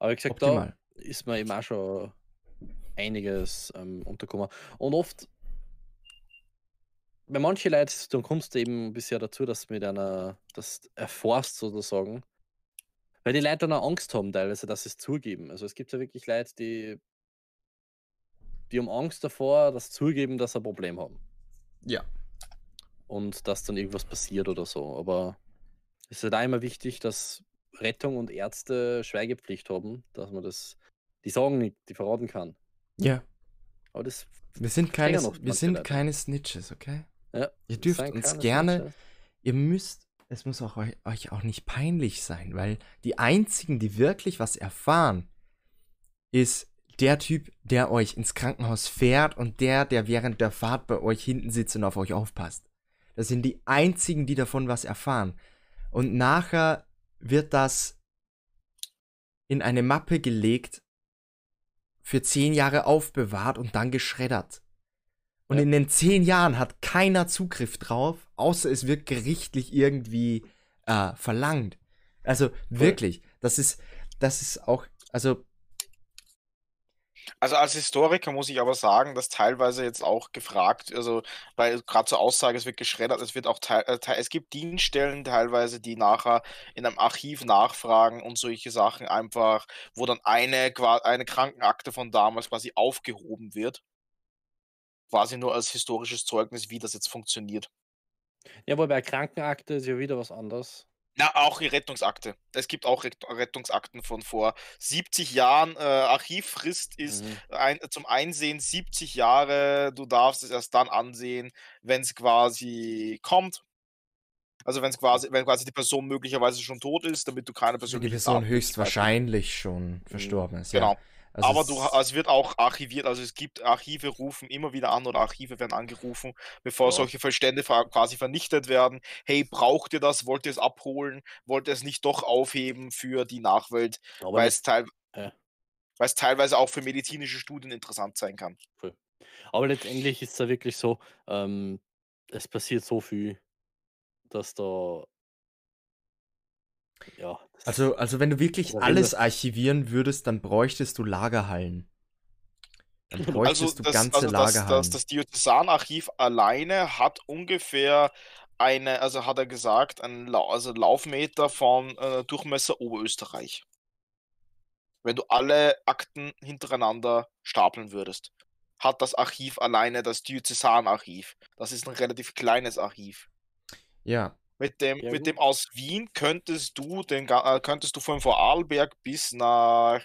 [SPEAKER 1] Aber wie gesagt,
[SPEAKER 3] optimal.
[SPEAKER 1] da ist mir eben auch schon einiges ähm, untergekommen. Und oft, bei manchen Leuten, dann kommst du eben bisher dazu, dass du mit einer, das erforst sozusagen, weil die Leute dann auch Angst haben, teilweise, dass sie es zugeben. Also es gibt ja wirklich Leute, die, die haben Angst davor, dass zugeben, dass sie ein Problem haben.
[SPEAKER 3] Ja.
[SPEAKER 1] Und dass dann irgendwas passiert oder so. Aber es ist halt auch immer wichtig, dass Rettung und Ärzte Schweigepflicht haben, dass man das, die sagen nicht, die verraten kann.
[SPEAKER 3] Ja.
[SPEAKER 1] Aber das
[SPEAKER 3] Wir sind keine, wir sind
[SPEAKER 1] Leute.
[SPEAKER 3] keine Snitches, okay?
[SPEAKER 1] Ja,
[SPEAKER 3] Ihr dürft uns gerne, ihr müsst, es muss auch euch, euch auch nicht peinlich sein, weil die einzigen, die wirklich was erfahren, ist der Typ, der euch ins Krankenhaus fährt und der, der während der Fahrt bei euch hinten sitzt und auf euch aufpasst. Das sind die einzigen, die davon was erfahren. Und nachher wird das in eine Mappe gelegt, für zehn Jahre aufbewahrt und dann geschreddert. Und
[SPEAKER 1] Ja.
[SPEAKER 3] in den zehn Jahren hat keiner Zugriff drauf, außer es wird gerichtlich irgendwie äh, verlangt. Also wirklich, das ist, das ist auch, also
[SPEAKER 2] Also als Historiker muss ich aber sagen, dass teilweise jetzt auch gefragt, also weil gerade zur Aussage, es wird geschreddert, es wird auch teil, äh, es gibt Dienststellen teilweise, die nachher in einem Archiv nachfragen und solche Sachen einfach, wo dann eine, eine Krankenakte von damals quasi aufgehoben wird. Quasi nur als historisches Zeugnis, wie das jetzt funktioniert.
[SPEAKER 1] Ja, aber bei Krankenakte ist ja wieder was anderes.
[SPEAKER 2] Na, auch die Rettungsakte. Es gibt auch Ret- Rettungsakten von vor 70 Jahren. Äh, Archivfrist ist
[SPEAKER 1] Mhm.
[SPEAKER 2] ein, zum Einsehen 70 Jahre. Du darfst es erst dann ansehen, wenn es quasi kommt. Also wenn es quasi, wenn quasi die Person möglicherweise schon tot ist, damit du keine
[SPEAKER 3] Wenn die
[SPEAKER 2] persönliche
[SPEAKER 3] Person höchstwahrscheinlich schon verstorben ist.
[SPEAKER 2] Genau.
[SPEAKER 3] Ja. Also
[SPEAKER 2] Aber
[SPEAKER 3] es-
[SPEAKER 2] du, es wird auch archiviert, also es gibt Archive rufen immer wieder an oder Archive werden angerufen, bevor
[SPEAKER 1] Ja.
[SPEAKER 2] solche Verstände ver- quasi vernichtet werden. Hey, braucht ihr das? Wollt ihr es abholen? Wollt ihr es nicht doch aufheben für die Nachwelt?
[SPEAKER 1] Aber
[SPEAKER 2] weil es, teil
[SPEAKER 1] Ja.
[SPEAKER 2] weil es teilweise auch für medizinische Studien interessant sein kann.
[SPEAKER 1] Aber letztendlich ist es ja wirklich so, ähm, es passiert so viel, dass da. Ja.
[SPEAKER 3] Also, also wenn du wirklich
[SPEAKER 1] wenn
[SPEAKER 3] alles archivieren würdest, dann bräuchtest du Lagerhallen. Dann
[SPEAKER 2] Also
[SPEAKER 3] bräuchtest du
[SPEAKER 2] das,
[SPEAKER 3] ganze
[SPEAKER 2] also das,
[SPEAKER 3] Lagerhallen.
[SPEAKER 2] das, das Diözesanarchiv alleine hat ungefähr eine, also hat er gesagt, einen Lau also Laufmeter von äh, Durchmesser Oberösterreich. Wenn du alle Akten hintereinander stapeln würdest, hat das Archiv alleine das Diözesanarchiv. Das ist ein relativ kleines Archiv.
[SPEAKER 3] ja,
[SPEAKER 2] Mit dem,
[SPEAKER 1] Ja,
[SPEAKER 2] mit dem aus Wien könntest du den äh, könntest du von Vorarlberg bis nach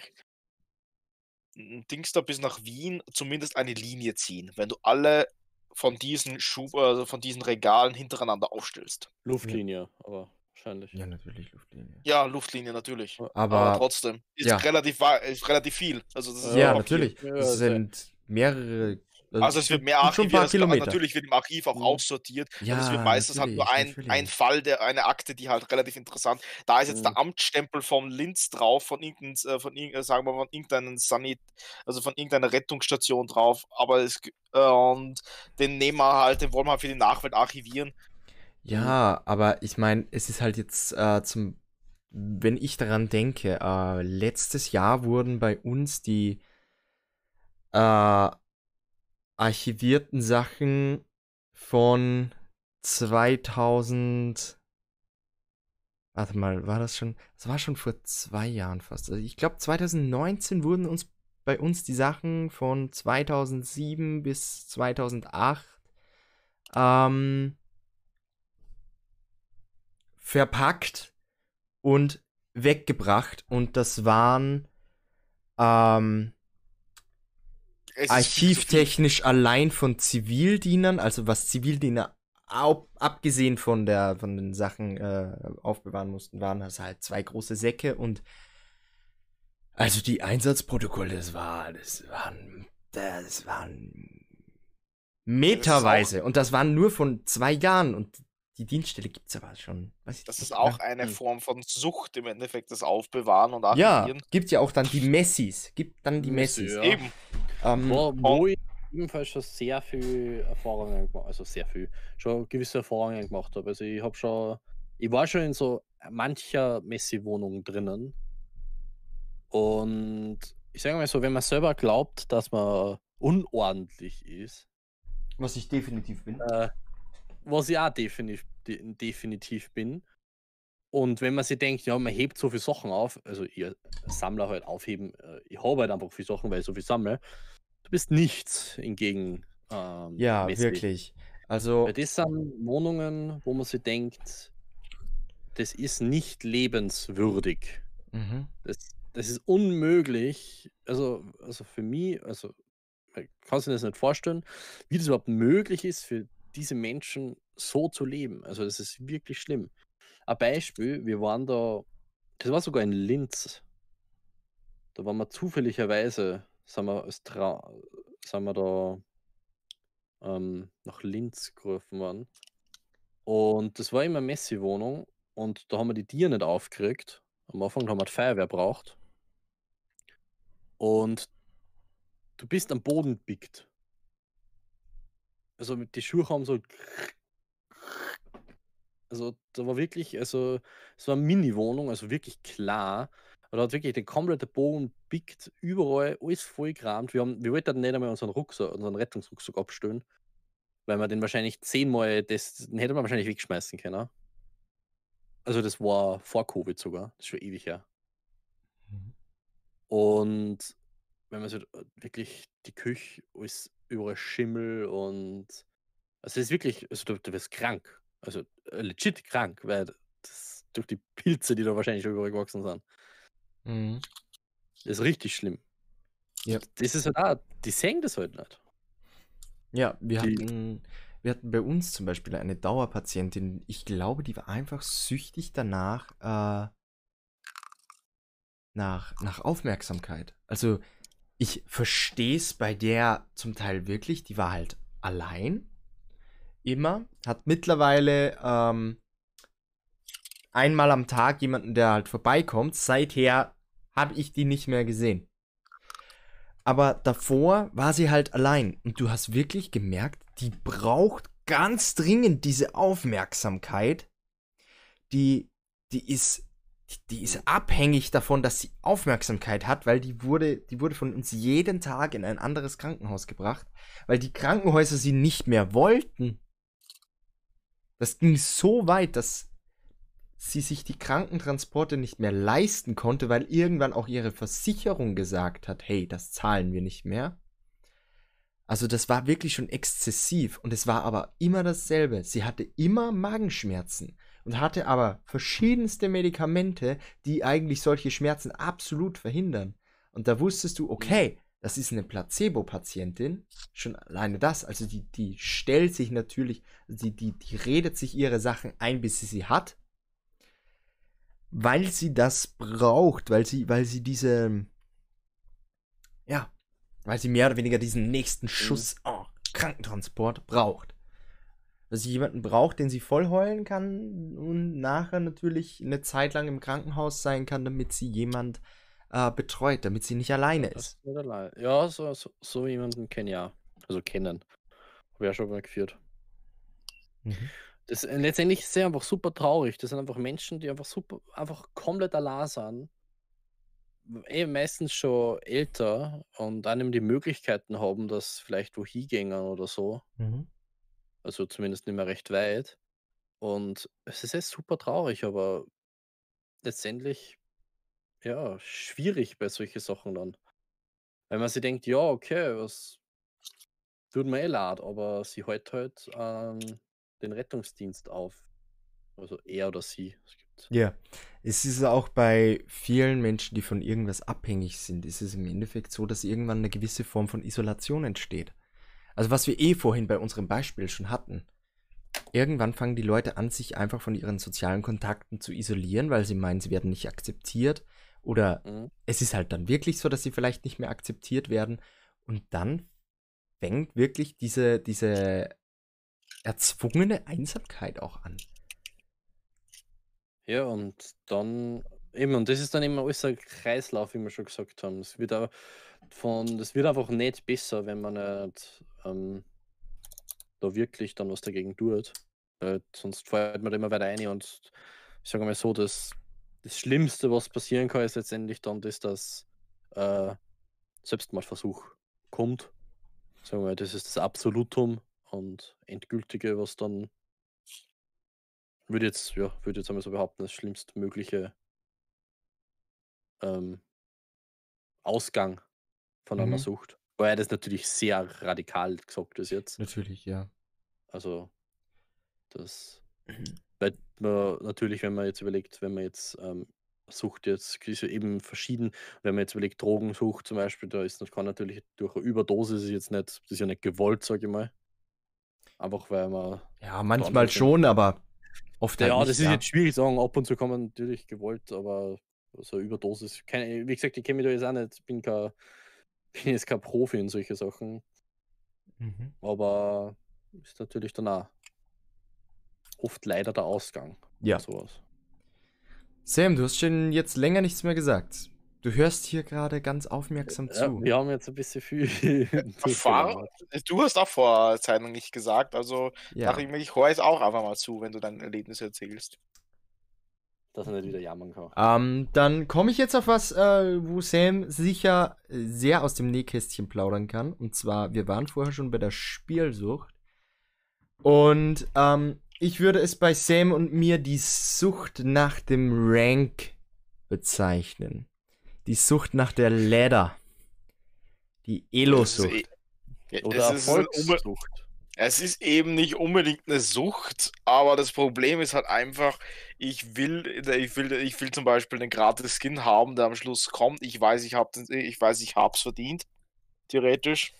[SPEAKER 2] Dings da bis nach Wien zumindest eine Linie ziehen, wenn du alle von diesen Schub, also von diesen Regalen hintereinander aufstellst.
[SPEAKER 1] Luftlinie, aber wahrscheinlich.
[SPEAKER 3] ja, natürlich Luftlinie.
[SPEAKER 2] Ja, Luftlinie natürlich.
[SPEAKER 3] Aber,
[SPEAKER 2] Aber trotzdem ist
[SPEAKER 3] ja.
[SPEAKER 2] relativ ist relativ viel. Also das ist
[SPEAKER 3] ja, natürlich.
[SPEAKER 1] Ja,
[SPEAKER 3] es
[SPEAKER 1] also-
[SPEAKER 3] sind mehrere.
[SPEAKER 2] Also es wird mehr archiviert,
[SPEAKER 3] Kilometer.
[SPEAKER 2] natürlich wird im Archiv auch
[SPEAKER 1] Mhm.
[SPEAKER 2] aussortiert.
[SPEAKER 3] Ja,
[SPEAKER 2] es wird meistens halt nur ein,
[SPEAKER 3] natürlich.
[SPEAKER 2] ein Fall, der eine Akte, die halt relativ interessant. Da ist jetzt
[SPEAKER 1] Mhm.
[SPEAKER 2] der Amtsstempel vom Linz drauf, von irgendeinem, äh, von irgendein, sagen wir mal, von irgendeinem Sanit, also von irgendeiner Rettungsstation drauf. Aber es äh, und den nehmen wir halt, den wollen wir halt für die Nachwelt archivieren.
[SPEAKER 3] Ja, aber ich meine, es ist halt jetzt äh, zum, wenn ich daran denke, äh, letztes Jahr wurden bei uns die äh, archivierten Sachen von 2000. Warte mal, war das schon? Das war schon vor zwei Jahren fast. Also ich glaube, 2019 wurden uns bei uns die Sachen von 2007 bis 2008 ähm, verpackt und weggebracht. Und das waren ähm,
[SPEAKER 2] Es ist viel zu viel.
[SPEAKER 3] Archivtechnisch allein von Zivildienern, also was Zivildiener au- abgesehen von der von den Sachen äh, aufbewahren mussten, waren das halt zwei große Säcke und also die Einsatzprotokolle, das war, das waren, das waren meterweise und das waren nur von zwei Jahren und die Dienststelle gibt's aber schon.
[SPEAKER 2] Das
[SPEAKER 3] nicht
[SPEAKER 2] ist auch eine
[SPEAKER 1] Hm.
[SPEAKER 2] Form von Sucht im Endeffekt, das Aufbewahren und
[SPEAKER 3] Ja,
[SPEAKER 2] Archivieren.
[SPEAKER 3] gibt ja auch dann die Messis. Gibt dann die
[SPEAKER 1] Messi,
[SPEAKER 3] Messis.
[SPEAKER 1] ja.
[SPEAKER 2] Eben.
[SPEAKER 3] Ähm,
[SPEAKER 1] Wo, wo ich ebenfalls schon sehr viel Erfahrungen gemacht also sehr viel, schon gewisse Erfahrungen gemacht habe. Also ich habe schon, ich war schon in so mancher Messi-Wohnung drinnen. Und ich sage mal so, wenn man selber glaubt, dass man unordentlich ist,
[SPEAKER 3] was ich definitiv bin.
[SPEAKER 1] äh, was ich auch definitiv, de, definitiv bin. Und wenn man sich denkt, ja, man hebt so viele Sachen auf, also ihr Sammler halt aufheben, äh, ich habe halt einfach viele Sachen, weil ich so viel sammle. Du bist nichts hingegen. Ähm,
[SPEAKER 3] Ja,
[SPEAKER 1] Messi.
[SPEAKER 3] wirklich. Also,
[SPEAKER 1] Weil das sind Wohnungen, wo man sich denkt, das ist nicht lebenswürdig.
[SPEAKER 3] mhm.
[SPEAKER 1] Das, das ist unmöglich. Also, also für mich, also man kann sich das nicht vorstellen, wie das überhaupt möglich ist, für diese Menschen so zu leben. Also das ist wirklich schlimm. Ein Beispiel, wir waren da, das war sogar in Linz. Da waren wir zufälligerweise, sind wir, Tra sind wir da ähm, nach Linz gerufen worden. Und das war immer eine Messi-Wohnung und da haben wir die Tiere nicht aufgeregt. Am Anfang haben wir die Feuerwehr braucht. Und du bist am Boden bickt. Also die Schuhe haben so. Also da war wirklich, also es war eine Mini-Wohnung, also wirklich klar. Da hat wirklich den kompletten Boden pickt, überall, alles voll. Wir, haben, wir wollten dann nicht einmal unseren Rucksack, unseren Rettungsrucksack abstellen, weil wir den wahrscheinlich zehnmal, das, den hätte man wahrscheinlich wegschmeißen können. Also das war vor Covid sogar, das ist schon ewig her.
[SPEAKER 3] Mhm.
[SPEAKER 1] Und wenn man so äh, wirklich die Küche, alles überall Schimmel und also es ist wirklich, also du, du wirst krank. Also äh, legit krank, weil das durch die Pilze, die da wahrscheinlich überall gewachsen sind.
[SPEAKER 3] Mhm.
[SPEAKER 1] Das ist richtig schlimm.
[SPEAKER 3] Ja.
[SPEAKER 1] Das ist halt auch, die sehen das halt nicht.
[SPEAKER 3] Ja, wir
[SPEAKER 1] Die-
[SPEAKER 3] hatten, wir hatten bei uns zum Beispiel eine Dauerpatientin, ich glaube, die war einfach süchtig danach, äh, nach, nach Aufmerksamkeit. Also, ich verstehe es bei der zum Teil wirklich, die war halt allein, immer, hat mittlerweile ähm, einmal am Tag jemanden, der halt vorbeikommt. Seither habe ich die nicht mehr gesehen. Aber davor war sie halt allein. Und du hast wirklich gemerkt, die braucht ganz dringend diese Aufmerksamkeit. Die, die ist, die, die ist abhängig davon, dass sie Aufmerksamkeit hat, weil die wurde, die wurde von uns jeden Tag in ein anderes Krankenhaus gebracht, weil die Krankenhäuser sie nicht mehr wollten. Das ging so weit, dass sie sich die Krankentransporte nicht mehr leisten konnte, weil irgendwann auch ihre Versicherung gesagt hat, hey, das zahlen wir nicht mehr. Also das war wirklich schon exzessiv und es war aber immer dasselbe. Sie hatte immer Magenschmerzen und hatte aber verschiedenste Medikamente, die eigentlich solche Schmerzen absolut verhindern. Und da wusstest du, okay, das ist eine Placebo-Patientin. Schon alleine das, also die, die stellt sich natürlich, die, die, die redet sich ihre Sachen ein, bis sie sie hat weil sie das braucht, weil sie, weil sie diese, ja, weil sie mehr oder weniger diesen nächsten Schuss oh, Krankentransport braucht. Dass sie jemanden braucht, den sie voll heulen kann und nachher natürlich eine Zeit lang im Krankenhaus sein kann, damit sie jemand äh, betreut, damit sie nicht alleine ist.
[SPEAKER 1] nicht allein. Ja, so, so, so jemanden kenne ich ja. Also kennen. Habe ich ja schon mal geführt.
[SPEAKER 3] Mhm.
[SPEAKER 1] Das, letztendlich ist es einfach super traurig. Das sind einfach Menschen, die einfach super, einfach komplett allein sind. Eh meistens schon älter und dann die Möglichkeiten haben, dass vielleicht wohin gehen oder so.
[SPEAKER 3] Mhm.
[SPEAKER 1] Also zumindest nicht mehr recht weit. Und es ist echt super traurig, aber letztendlich, ja, schwierig bei solchen Sachen dann. Weil man sich denkt, ja, okay, was tut mir eh leid, aber sie hält halt ähm, den Rettungsdienst auf. Also er oder sie.
[SPEAKER 3] Ja, es ist auch bei vielen Menschen, die von irgendwas abhängig sind, ist es im Endeffekt so, dass irgendwann eine gewisse Form von Isolation entsteht. Also was wir eh vorhin bei unserem Beispiel schon hatten. Irgendwann fangen die Leute an, sich einfach von ihren sozialen Kontakten zu isolieren, weil sie meinen, sie werden nicht akzeptiert. Oder
[SPEAKER 1] Mhm.
[SPEAKER 3] es ist halt dann wirklich so, dass sie vielleicht nicht mehr akzeptiert werden. Und dann fängt wirklich diese, diese erzwungene Einsamkeit auch an.
[SPEAKER 1] Ja, und dann eben, und das ist dann immer alles ein Kreislauf, wie wir schon gesagt haben. Es wird auch von, das wird einfach nicht besser, wenn man nicht ähm, da wirklich dann was dagegen tut. Weil sonst fällt man da immer weiter ein und ich sage mal so, das, das Schlimmste, was passieren kann, ist letztendlich dann, dass das äh, Selbstmordversuch kommt. Sagen wir das ist das Absolutum und Endgültige, was dann würde jetzt, ja, würde jetzt einmal so behaupten, das schlimmstmögliche ähm, Ausgang von einer
[SPEAKER 3] Mhm.
[SPEAKER 1] Sucht. Weil das natürlich sehr radikal gesagt ist jetzt.
[SPEAKER 3] Natürlich, ja.
[SPEAKER 1] Also, das, weil man natürlich, wenn man jetzt überlegt, wenn man jetzt ähm, sucht, jetzt ist ja eben verschieden, wenn man jetzt überlegt, Drogensucht zum Beispiel, da ist das kann natürlich durch eine Überdosis ist jetzt nicht, das ist ja nicht gewollt, sage ich mal. Einfach weil man
[SPEAKER 3] Ja, manchmal
[SPEAKER 1] andere sind-
[SPEAKER 3] schon, aber oft halt
[SPEAKER 1] ja,
[SPEAKER 3] nicht,
[SPEAKER 1] das ist
[SPEAKER 3] ja.
[SPEAKER 1] jetzt schwierig zu sagen. Ab und zu kann man natürlich gewollt, aber so eine Überdosis. Keine, wie gesagt, ich kenne mich da jetzt auch nicht. Ich bin, kein, bin jetzt kein Profi in solche Sachen.
[SPEAKER 3] Mhm.
[SPEAKER 1] Aber ist natürlich dann auch oft leider der Ausgang.
[SPEAKER 3] Ja.
[SPEAKER 1] Sowas.
[SPEAKER 3] Sam, du hast schon jetzt länger nichts mehr gesagt. Du hörst hier gerade ganz aufmerksam
[SPEAKER 1] Ja,
[SPEAKER 3] zu.
[SPEAKER 1] wir haben jetzt ein bisschen viel.
[SPEAKER 2] Erfahrung? Du hast auch vor Zeit noch nicht gesagt, also
[SPEAKER 3] Ja.
[SPEAKER 2] dachte ich mir, ich höre jetzt auch einfach mal zu, wenn du dein Erlebnis erzählst.
[SPEAKER 1] dass er nicht wieder jammern kann.
[SPEAKER 3] Ähm, dann komme ich jetzt auf was, äh, wo Sam sicher sehr aus dem Nähkästchen plaudern kann. Und zwar, wir waren vorher schon bei der Spielsucht. Und ähm, ich würde es bei Sam und mir die Sucht nach dem Rank bezeichnen. Die Sucht nach der Ladder. Die Elo-Sucht.
[SPEAKER 2] Ja,
[SPEAKER 1] Oder Erfolgssucht.
[SPEAKER 2] Es ist eben nicht unbedingt eine Sucht, aber das Problem ist halt einfach, ich will, ich will, ich will zum Beispiel einen gratis Skin haben, der am Schluss kommt. Ich weiß, ich habe, ich weiß, ich hab's verdient, theoretisch.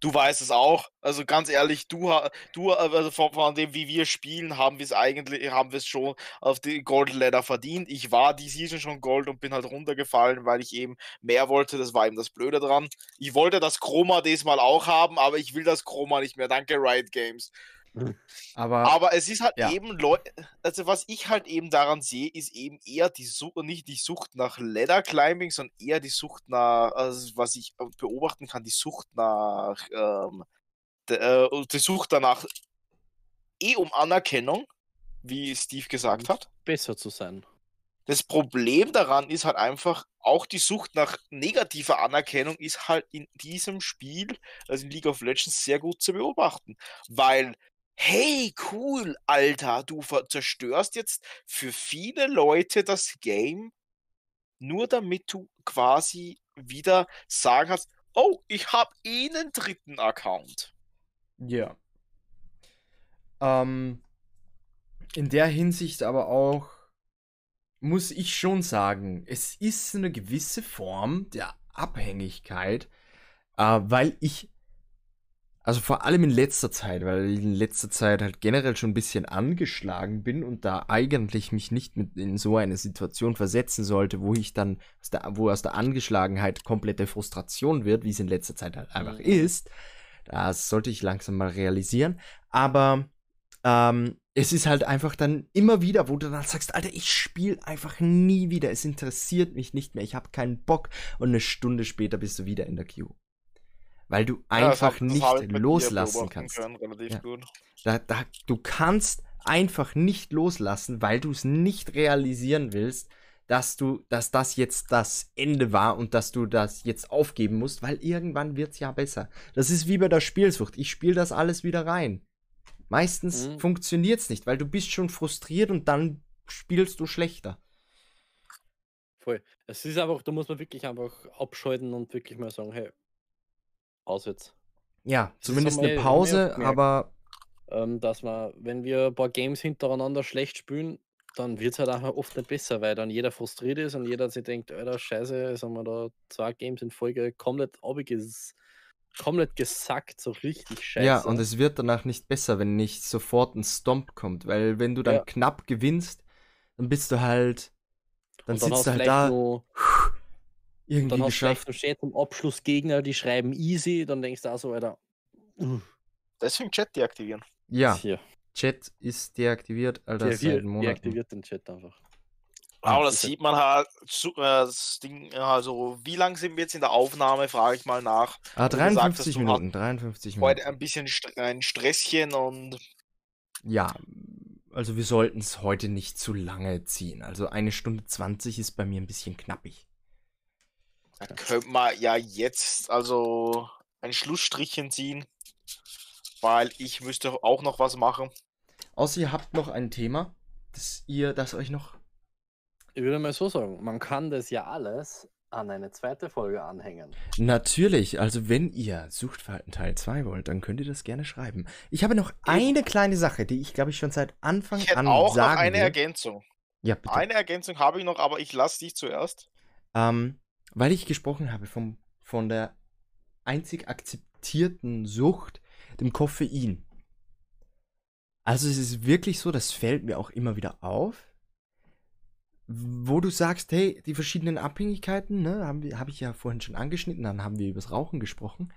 [SPEAKER 2] Du weißt es auch. Also ganz ehrlich, du, du, also von, von dem, wie wir spielen, haben wir es eigentlich, haben wir es schon auf die Gold Ladder verdient. Ich war die Season schon Gold und bin halt runtergefallen, weil ich eben mehr wollte. Das war eben das Blöde dran. Ich wollte das Chroma diesmal auch haben, aber ich will das Chroma nicht mehr. Danke, Riot Games.
[SPEAKER 3] Aber,
[SPEAKER 2] Aber es ist halt
[SPEAKER 3] ja.
[SPEAKER 2] eben Leute, also was ich halt eben daran sehe, ist eben eher die Sucht, nicht die Sucht nach Ladder Climbing, sondern eher die Sucht nach, also was ich beobachten kann, die Sucht nach, ähm, äh, die Sucht danach eh um Anerkennung, wie Steve gesagt hat.
[SPEAKER 1] Besser zu sein.
[SPEAKER 2] Das Problem daran ist halt einfach, auch die Sucht nach negativer Anerkennung ist halt in diesem Spiel, also in League of Legends, sehr gut zu beobachten. Weil, hey, cool, Alter, du zerstörst jetzt für viele Leute das Game, nur damit du quasi wieder sagen kannst, oh, ich habe eh einen dritten Account.
[SPEAKER 3] Ja. Ähm, in der Hinsicht aber auch muss ich schon sagen, es ist eine gewisse Form der Abhängigkeit, äh, weil ich, also vor allem in letzter Zeit, weil ich in letzter Zeit halt generell schon ein bisschen angeschlagen bin und da eigentlich mich nicht mit in so eine Situation versetzen sollte, wo ich dann, aus der, wo aus der Angeschlagenheit komplette Frustration wird, wie es in letzter Zeit halt einfach
[SPEAKER 1] Mhm.
[SPEAKER 3] ist. Das sollte ich langsam mal realisieren. Aber ähm, es ist halt einfach dann immer wieder, wo du dann sagst, Alter, ich spiele einfach nie wieder. Es interessiert mich nicht mehr. Ich habe keinen Bock. Und eine Stunde später bist du wieder in der Queue. Weil du
[SPEAKER 2] Ja,
[SPEAKER 3] einfach
[SPEAKER 2] hab-
[SPEAKER 3] nicht loslassen kannst.
[SPEAKER 2] Können,
[SPEAKER 3] Ja. Da, da, du kannst einfach nicht loslassen, weil du es nicht realisieren willst, dass du, dass das jetzt das Ende war und dass du das jetzt aufgeben musst, weil irgendwann wird's ja besser. Das ist wie bei der Spielsucht. Ich spiele das alles wieder rein. Meistens
[SPEAKER 1] Mhm.
[SPEAKER 3] funktioniert's nicht, weil du bist schon frustriert und dann spielst du schlechter.
[SPEAKER 1] Voll. Es ist einfach, da muss man wirklich einfach abschalten und wirklich mal sagen, hey, aus jetzt.
[SPEAKER 3] Ja,
[SPEAKER 1] Das
[SPEAKER 3] zumindest eine Pause, aber
[SPEAKER 1] Ähm, dass man, wenn wir ein paar Games hintereinander schlecht spielen, dann wird es halt auch oft nicht besser, weil dann jeder frustriert ist und jeder sich denkt, Alter, scheiße, jetzt haben wir da zwei Games in Folge komplett abges komplett gesackt, so richtig scheiße.
[SPEAKER 3] ja, und es wird danach nicht besser, wenn nicht sofort ein Stomp kommt, weil wenn du dann
[SPEAKER 1] Ja.
[SPEAKER 3] knapp gewinnst, dann bist du halt, dann,
[SPEAKER 1] dann
[SPEAKER 3] sitzt du halt da, irgendwie
[SPEAKER 1] dann hast du
[SPEAKER 3] geschafft.
[SPEAKER 1] noch schön zum Abschluss Gegner, die schreiben easy, dann denkst du auch so, Alter, uh,
[SPEAKER 2] Deswegen Chat deaktivieren.
[SPEAKER 3] Ja,
[SPEAKER 1] hier,
[SPEAKER 3] Chat ist deaktiviert, Alter, seit
[SPEAKER 1] deaktiviert,
[SPEAKER 3] Monaten.
[SPEAKER 1] deaktiviert den Chat einfach.
[SPEAKER 2] Aber
[SPEAKER 1] das
[SPEAKER 2] sieht man halt, äh, das Ding, also wie lange sind wir jetzt in der Aufnahme, frage ich mal nach.
[SPEAKER 3] Ah,
[SPEAKER 2] du gesagt hast,
[SPEAKER 3] 53
[SPEAKER 2] du
[SPEAKER 3] Minuten, 53
[SPEAKER 2] Heute
[SPEAKER 3] Minuten.
[SPEAKER 2] ein bisschen ein Stresschen und
[SPEAKER 3] Ja, also wir sollten es heute nicht zu lange ziehen. Also eine Stunde 20 ist bei mir ein bisschen knappig.
[SPEAKER 2] Da könnte man ja jetzt also ein Schlussstrichchen ziehen, weil ich müsste auch noch was machen.
[SPEAKER 3] Außer ihr habt noch ein Thema, das ihr, das euch noch.
[SPEAKER 1] Ich würde mal so sagen, man kann das ja alles an eine zweite Folge anhängen.
[SPEAKER 3] Natürlich, also wenn ihr Suchtverhalten Teil 2 wollt, dann könnt ihr das gerne schreiben. Ich habe noch eine kleine Sache, die ich glaube ich schon seit Anfang
[SPEAKER 2] Ich hätte
[SPEAKER 3] an
[SPEAKER 2] auch noch
[SPEAKER 3] sagen
[SPEAKER 2] eine
[SPEAKER 3] will.
[SPEAKER 2] Ergänzung.
[SPEAKER 3] Ja, bitte.
[SPEAKER 2] Eine Ergänzung habe ich noch, aber ich lasse dich zuerst.
[SPEAKER 3] Ähm, weil ich gesprochen habe vom, von der einzig akzeptierten Sucht, dem Koffein. Also es ist wirklich so, das fällt mir auch immer wieder auf, wo du sagst, hey, die verschiedenen Abhängigkeiten, ne, habe hab ich ja vorhin schon angeschnitten, dann haben wir übers Rauchen gesprochen.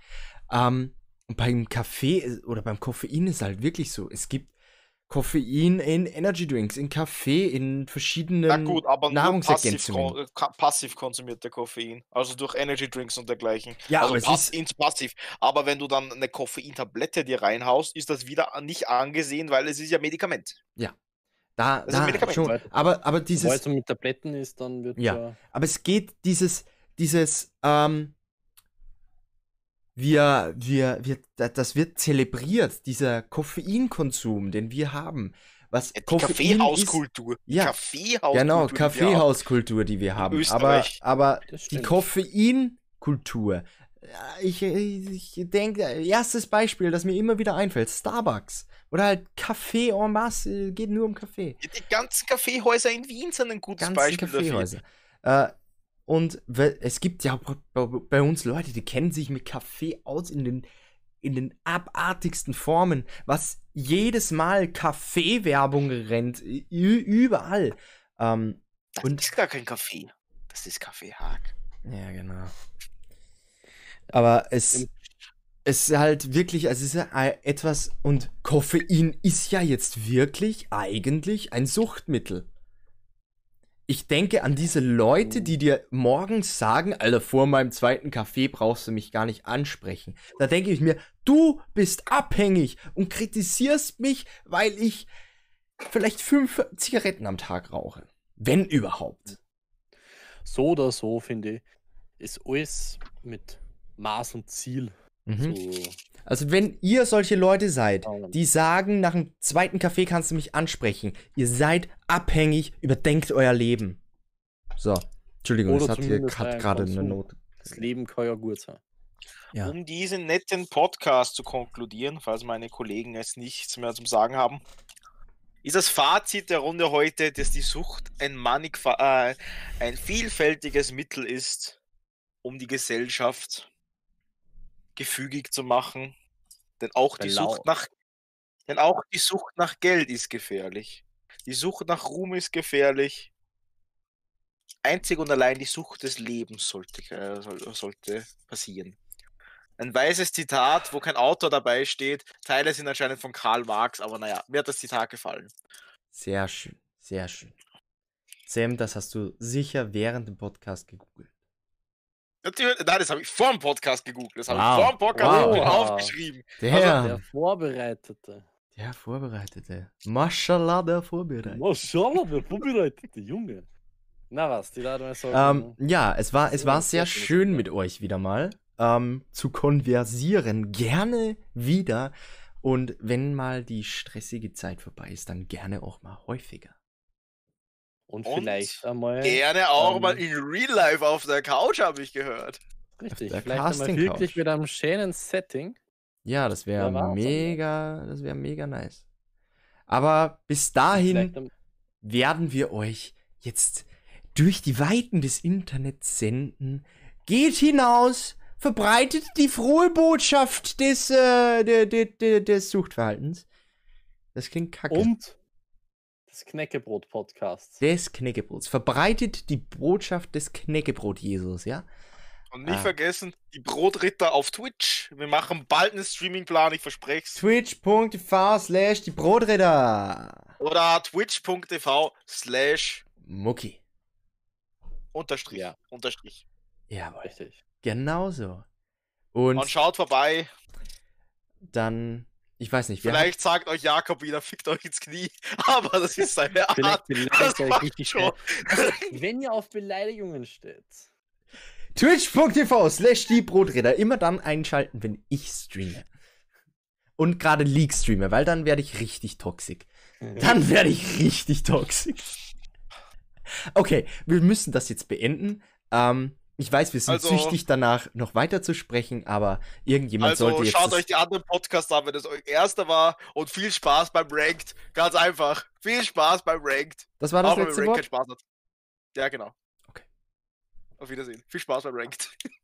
[SPEAKER 3] Ähm, beim Kaffee ist- oder beim Koffein ist halt wirklich so, es gibt Koffein in Energy Drinks, in Kaffee, in verschiedenen
[SPEAKER 2] Na gut, aber nur passiv,
[SPEAKER 3] Nahrungsergänzungen.
[SPEAKER 2] kon- äh, passiv konsumierte Koffein. Also durch Energy Drinks und dergleichen.
[SPEAKER 3] Ja,
[SPEAKER 2] also
[SPEAKER 3] aber es
[SPEAKER 2] pass
[SPEAKER 3] ist-
[SPEAKER 2] ins passiv. Aber wenn du dann eine Koffeintablette dir reinhaust, ist das wieder nicht angesehen, weil es ist ja Medikament.
[SPEAKER 3] Da,
[SPEAKER 2] Das ist ein
[SPEAKER 3] da
[SPEAKER 2] Medikament.
[SPEAKER 3] schon.
[SPEAKER 1] Weil-
[SPEAKER 3] Aber, aber
[SPEAKER 1] Weil
[SPEAKER 3] dieses,
[SPEAKER 1] es mit Tabletten ist, dann wird
[SPEAKER 3] Ja.
[SPEAKER 1] ja.
[SPEAKER 3] aber es geht dieses, dieses, ähm, wir, wir, wir, da- das wird zelebriert, dieser Koffeinkonsum, den wir haben. Was ist,
[SPEAKER 2] Kaffeehauskultur.
[SPEAKER 3] Ja,
[SPEAKER 2] Kaffeehauskultur.
[SPEAKER 3] genau. Kaffeehauskultur, die wir haben. Aber,
[SPEAKER 2] Österreich.
[SPEAKER 3] aber die. Koffeinkultur. ja, Ich, ich denke, erstes Beispiel, das mir immer wieder einfällt, Starbucks. Oder halt Kaffee en masse, geht nur um Kaffee.
[SPEAKER 2] Die ganzen Kaffeehäuser in Wien sind ein gutes
[SPEAKER 3] ganzen
[SPEAKER 2] Beispiel
[SPEAKER 3] Kaffeehäuser. Äh, und es gibt ja bei, uns Leute, die kennen sich mit Kaffee aus in den, in den abartigsten Formen, was jedes Mal Kaffeewerbung rennt, überall. Ähm,
[SPEAKER 2] Das
[SPEAKER 3] Und-
[SPEAKER 2] ist gar kein Kaffee. Das ist Kaffeehag.
[SPEAKER 3] ja, genau. Aber es, es ist halt wirklich, also es ist ja ei- etwas, und Koffein ist ja jetzt wirklich eigentlich ein Suchtmittel. Ich denke an diese Leute, die dir morgens sagen, Alter, vor meinem zweiten Kaffee brauchst du mich gar nicht ansprechen. Da denke ich mir, du bist abhängig und kritisierst mich, weil ich vielleicht fünf Zigaretten am Tag rauche. Wenn überhaupt.
[SPEAKER 1] So oder so, finde ich, ist alles mit Maß und Ziel.
[SPEAKER 3] Mhm.
[SPEAKER 1] So,
[SPEAKER 3] Also wenn ihr solche Leute seid,
[SPEAKER 1] Schauen.
[SPEAKER 3] die sagen, nach dem zweiten Kaffee kannst du mich ansprechen, ihr seid abhängig, überdenkt euer Leben. So, Entschuldigung,
[SPEAKER 1] Oder
[SPEAKER 3] es hat hier gerade eine
[SPEAKER 1] Konsum.
[SPEAKER 3] Not.
[SPEAKER 1] das Leben kann ja gut sein.
[SPEAKER 3] Ja.
[SPEAKER 2] Um diesen netten Podcast zu konkludieren, falls meine Kollegen jetzt nichts mehr zum Sagen haben, ist das Fazit der Runde heute, dass die Sucht ein, äh, ein vielfältiges Mittel ist, um die Gesellschaft gefügig zu machen. Denn auch die
[SPEAKER 1] Genau.
[SPEAKER 2] Sucht nach denn auch die Sucht nach Geld ist gefährlich. Die Sucht nach Ruhm ist gefährlich. Einzig und allein die Sucht des Lebens sollte, äh, soll, sollte passieren. Ein weißes Zitat, wo kein Autor dabei steht. Teile sind anscheinend von Karl Marx, aber naja, mir hat das Zitat gefallen.
[SPEAKER 3] Sehr schön, sehr schön. Sam, das hast du sicher während dem Podcast gegoogelt.
[SPEAKER 2] Natürlich, nein, das habe ich vor dem Podcast gegoogelt. Das habe
[SPEAKER 3] Wow.
[SPEAKER 2] ich vor dem Podcast
[SPEAKER 3] Wow.
[SPEAKER 2] aufgeschrieben.
[SPEAKER 3] Der,
[SPEAKER 1] Der Vorbereitete.
[SPEAKER 3] der Vorbereitete. Mashallah, der Vorbereitete.
[SPEAKER 1] Maschallah, der Vorbereitete, Junge. Na was, die Leute mal sagen.
[SPEAKER 3] Ähm, ja, es war, es war sehr
[SPEAKER 1] ist
[SPEAKER 3] schön mit euch wieder mal ähm, zu konversieren. Gerne wieder. Und wenn mal die stressige Zeit vorbei ist, dann gerne auch mal häufiger.
[SPEAKER 1] Und,
[SPEAKER 2] und
[SPEAKER 1] vielleicht einmal.
[SPEAKER 2] Gerne auch
[SPEAKER 1] ähm,
[SPEAKER 2] mal in Real Life auf der Couch, habe ich gehört.
[SPEAKER 1] Richtig,
[SPEAKER 3] der
[SPEAKER 1] vielleicht einmal wirklich
[SPEAKER 3] Couch.
[SPEAKER 1] mit einem schönen Setting.
[SPEAKER 3] Ja, das wäre mega, das wäre mega nice. Aber bis dahin werden wir euch jetzt durch die Weiten des Internets senden. Geht hinaus, verbreitet die frohe Botschaft des, äh, de, de, de, des Suchtverhaltens. Das klingt kacke.
[SPEAKER 1] Und das Knäckebrot-Podcast.
[SPEAKER 3] Des Knäckebrots. Verbreitet die Botschaft des Knäckebrot-Jesus, ja?
[SPEAKER 2] Und nicht
[SPEAKER 3] Ah.
[SPEAKER 2] vergessen, die Brotritter auf Twitch. Wir machen bald einen Streamingplan, ich verspreche es.
[SPEAKER 3] Twitch.tv slash die Brotritter.
[SPEAKER 2] Oder twitch.tv slash
[SPEAKER 3] Mucki.
[SPEAKER 2] unterstrich.
[SPEAKER 1] Ja.
[SPEAKER 2] Unterstrich.
[SPEAKER 3] Jawohl.
[SPEAKER 1] Richtig.
[SPEAKER 3] Genauso. Und,
[SPEAKER 2] Und schaut vorbei.
[SPEAKER 3] dann, ich weiß nicht,
[SPEAKER 2] Vielleicht sagt euch Jakob wieder, fickt euch ins Knie. Aber das ist seine
[SPEAKER 1] Vielleicht
[SPEAKER 2] Art.
[SPEAKER 1] euch
[SPEAKER 2] macht
[SPEAKER 1] richtig
[SPEAKER 2] schon.
[SPEAKER 1] Wenn ihr auf Beleidigungen steht.
[SPEAKER 3] Twitch.tv slash die Brotritter. Immer dann einschalten, wenn ich streame. Und gerade League streame, weil dann werde ich richtig toxisch. Dann werde ich richtig toxisch. Okay, wir müssen das jetzt beenden. Ähm, ich weiß, wir sind
[SPEAKER 2] Also-
[SPEAKER 3] süchtig danach, noch weiter zu sprechen, aber irgendjemand
[SPEAKER 2] Also
[SPEAKER 3] sollte jetzt.
[SPEAKER 2] schaut
[SPEAKER 3] das-
[SPEAKER 2] euch die anderen Podcasts an, wenn das euer erster war. Und viel Spaß beim Ranked. Ganz einfach. Viel Spaß beim Ranked.
[SPEAKER 3] das war das
[SPEAKER 2] Auch wenn
[SPEAKER 3] letzte
[SPEAKER 2] Ranked keinen
[SPEAKER 3] Wort?
[SPEAKER 2] Spaß hat. Ja, genau.
[SPEAKER 3] Okay.
[SPEAKER 2] Auf Wiedersehen. Viel Spaß beim Ranked.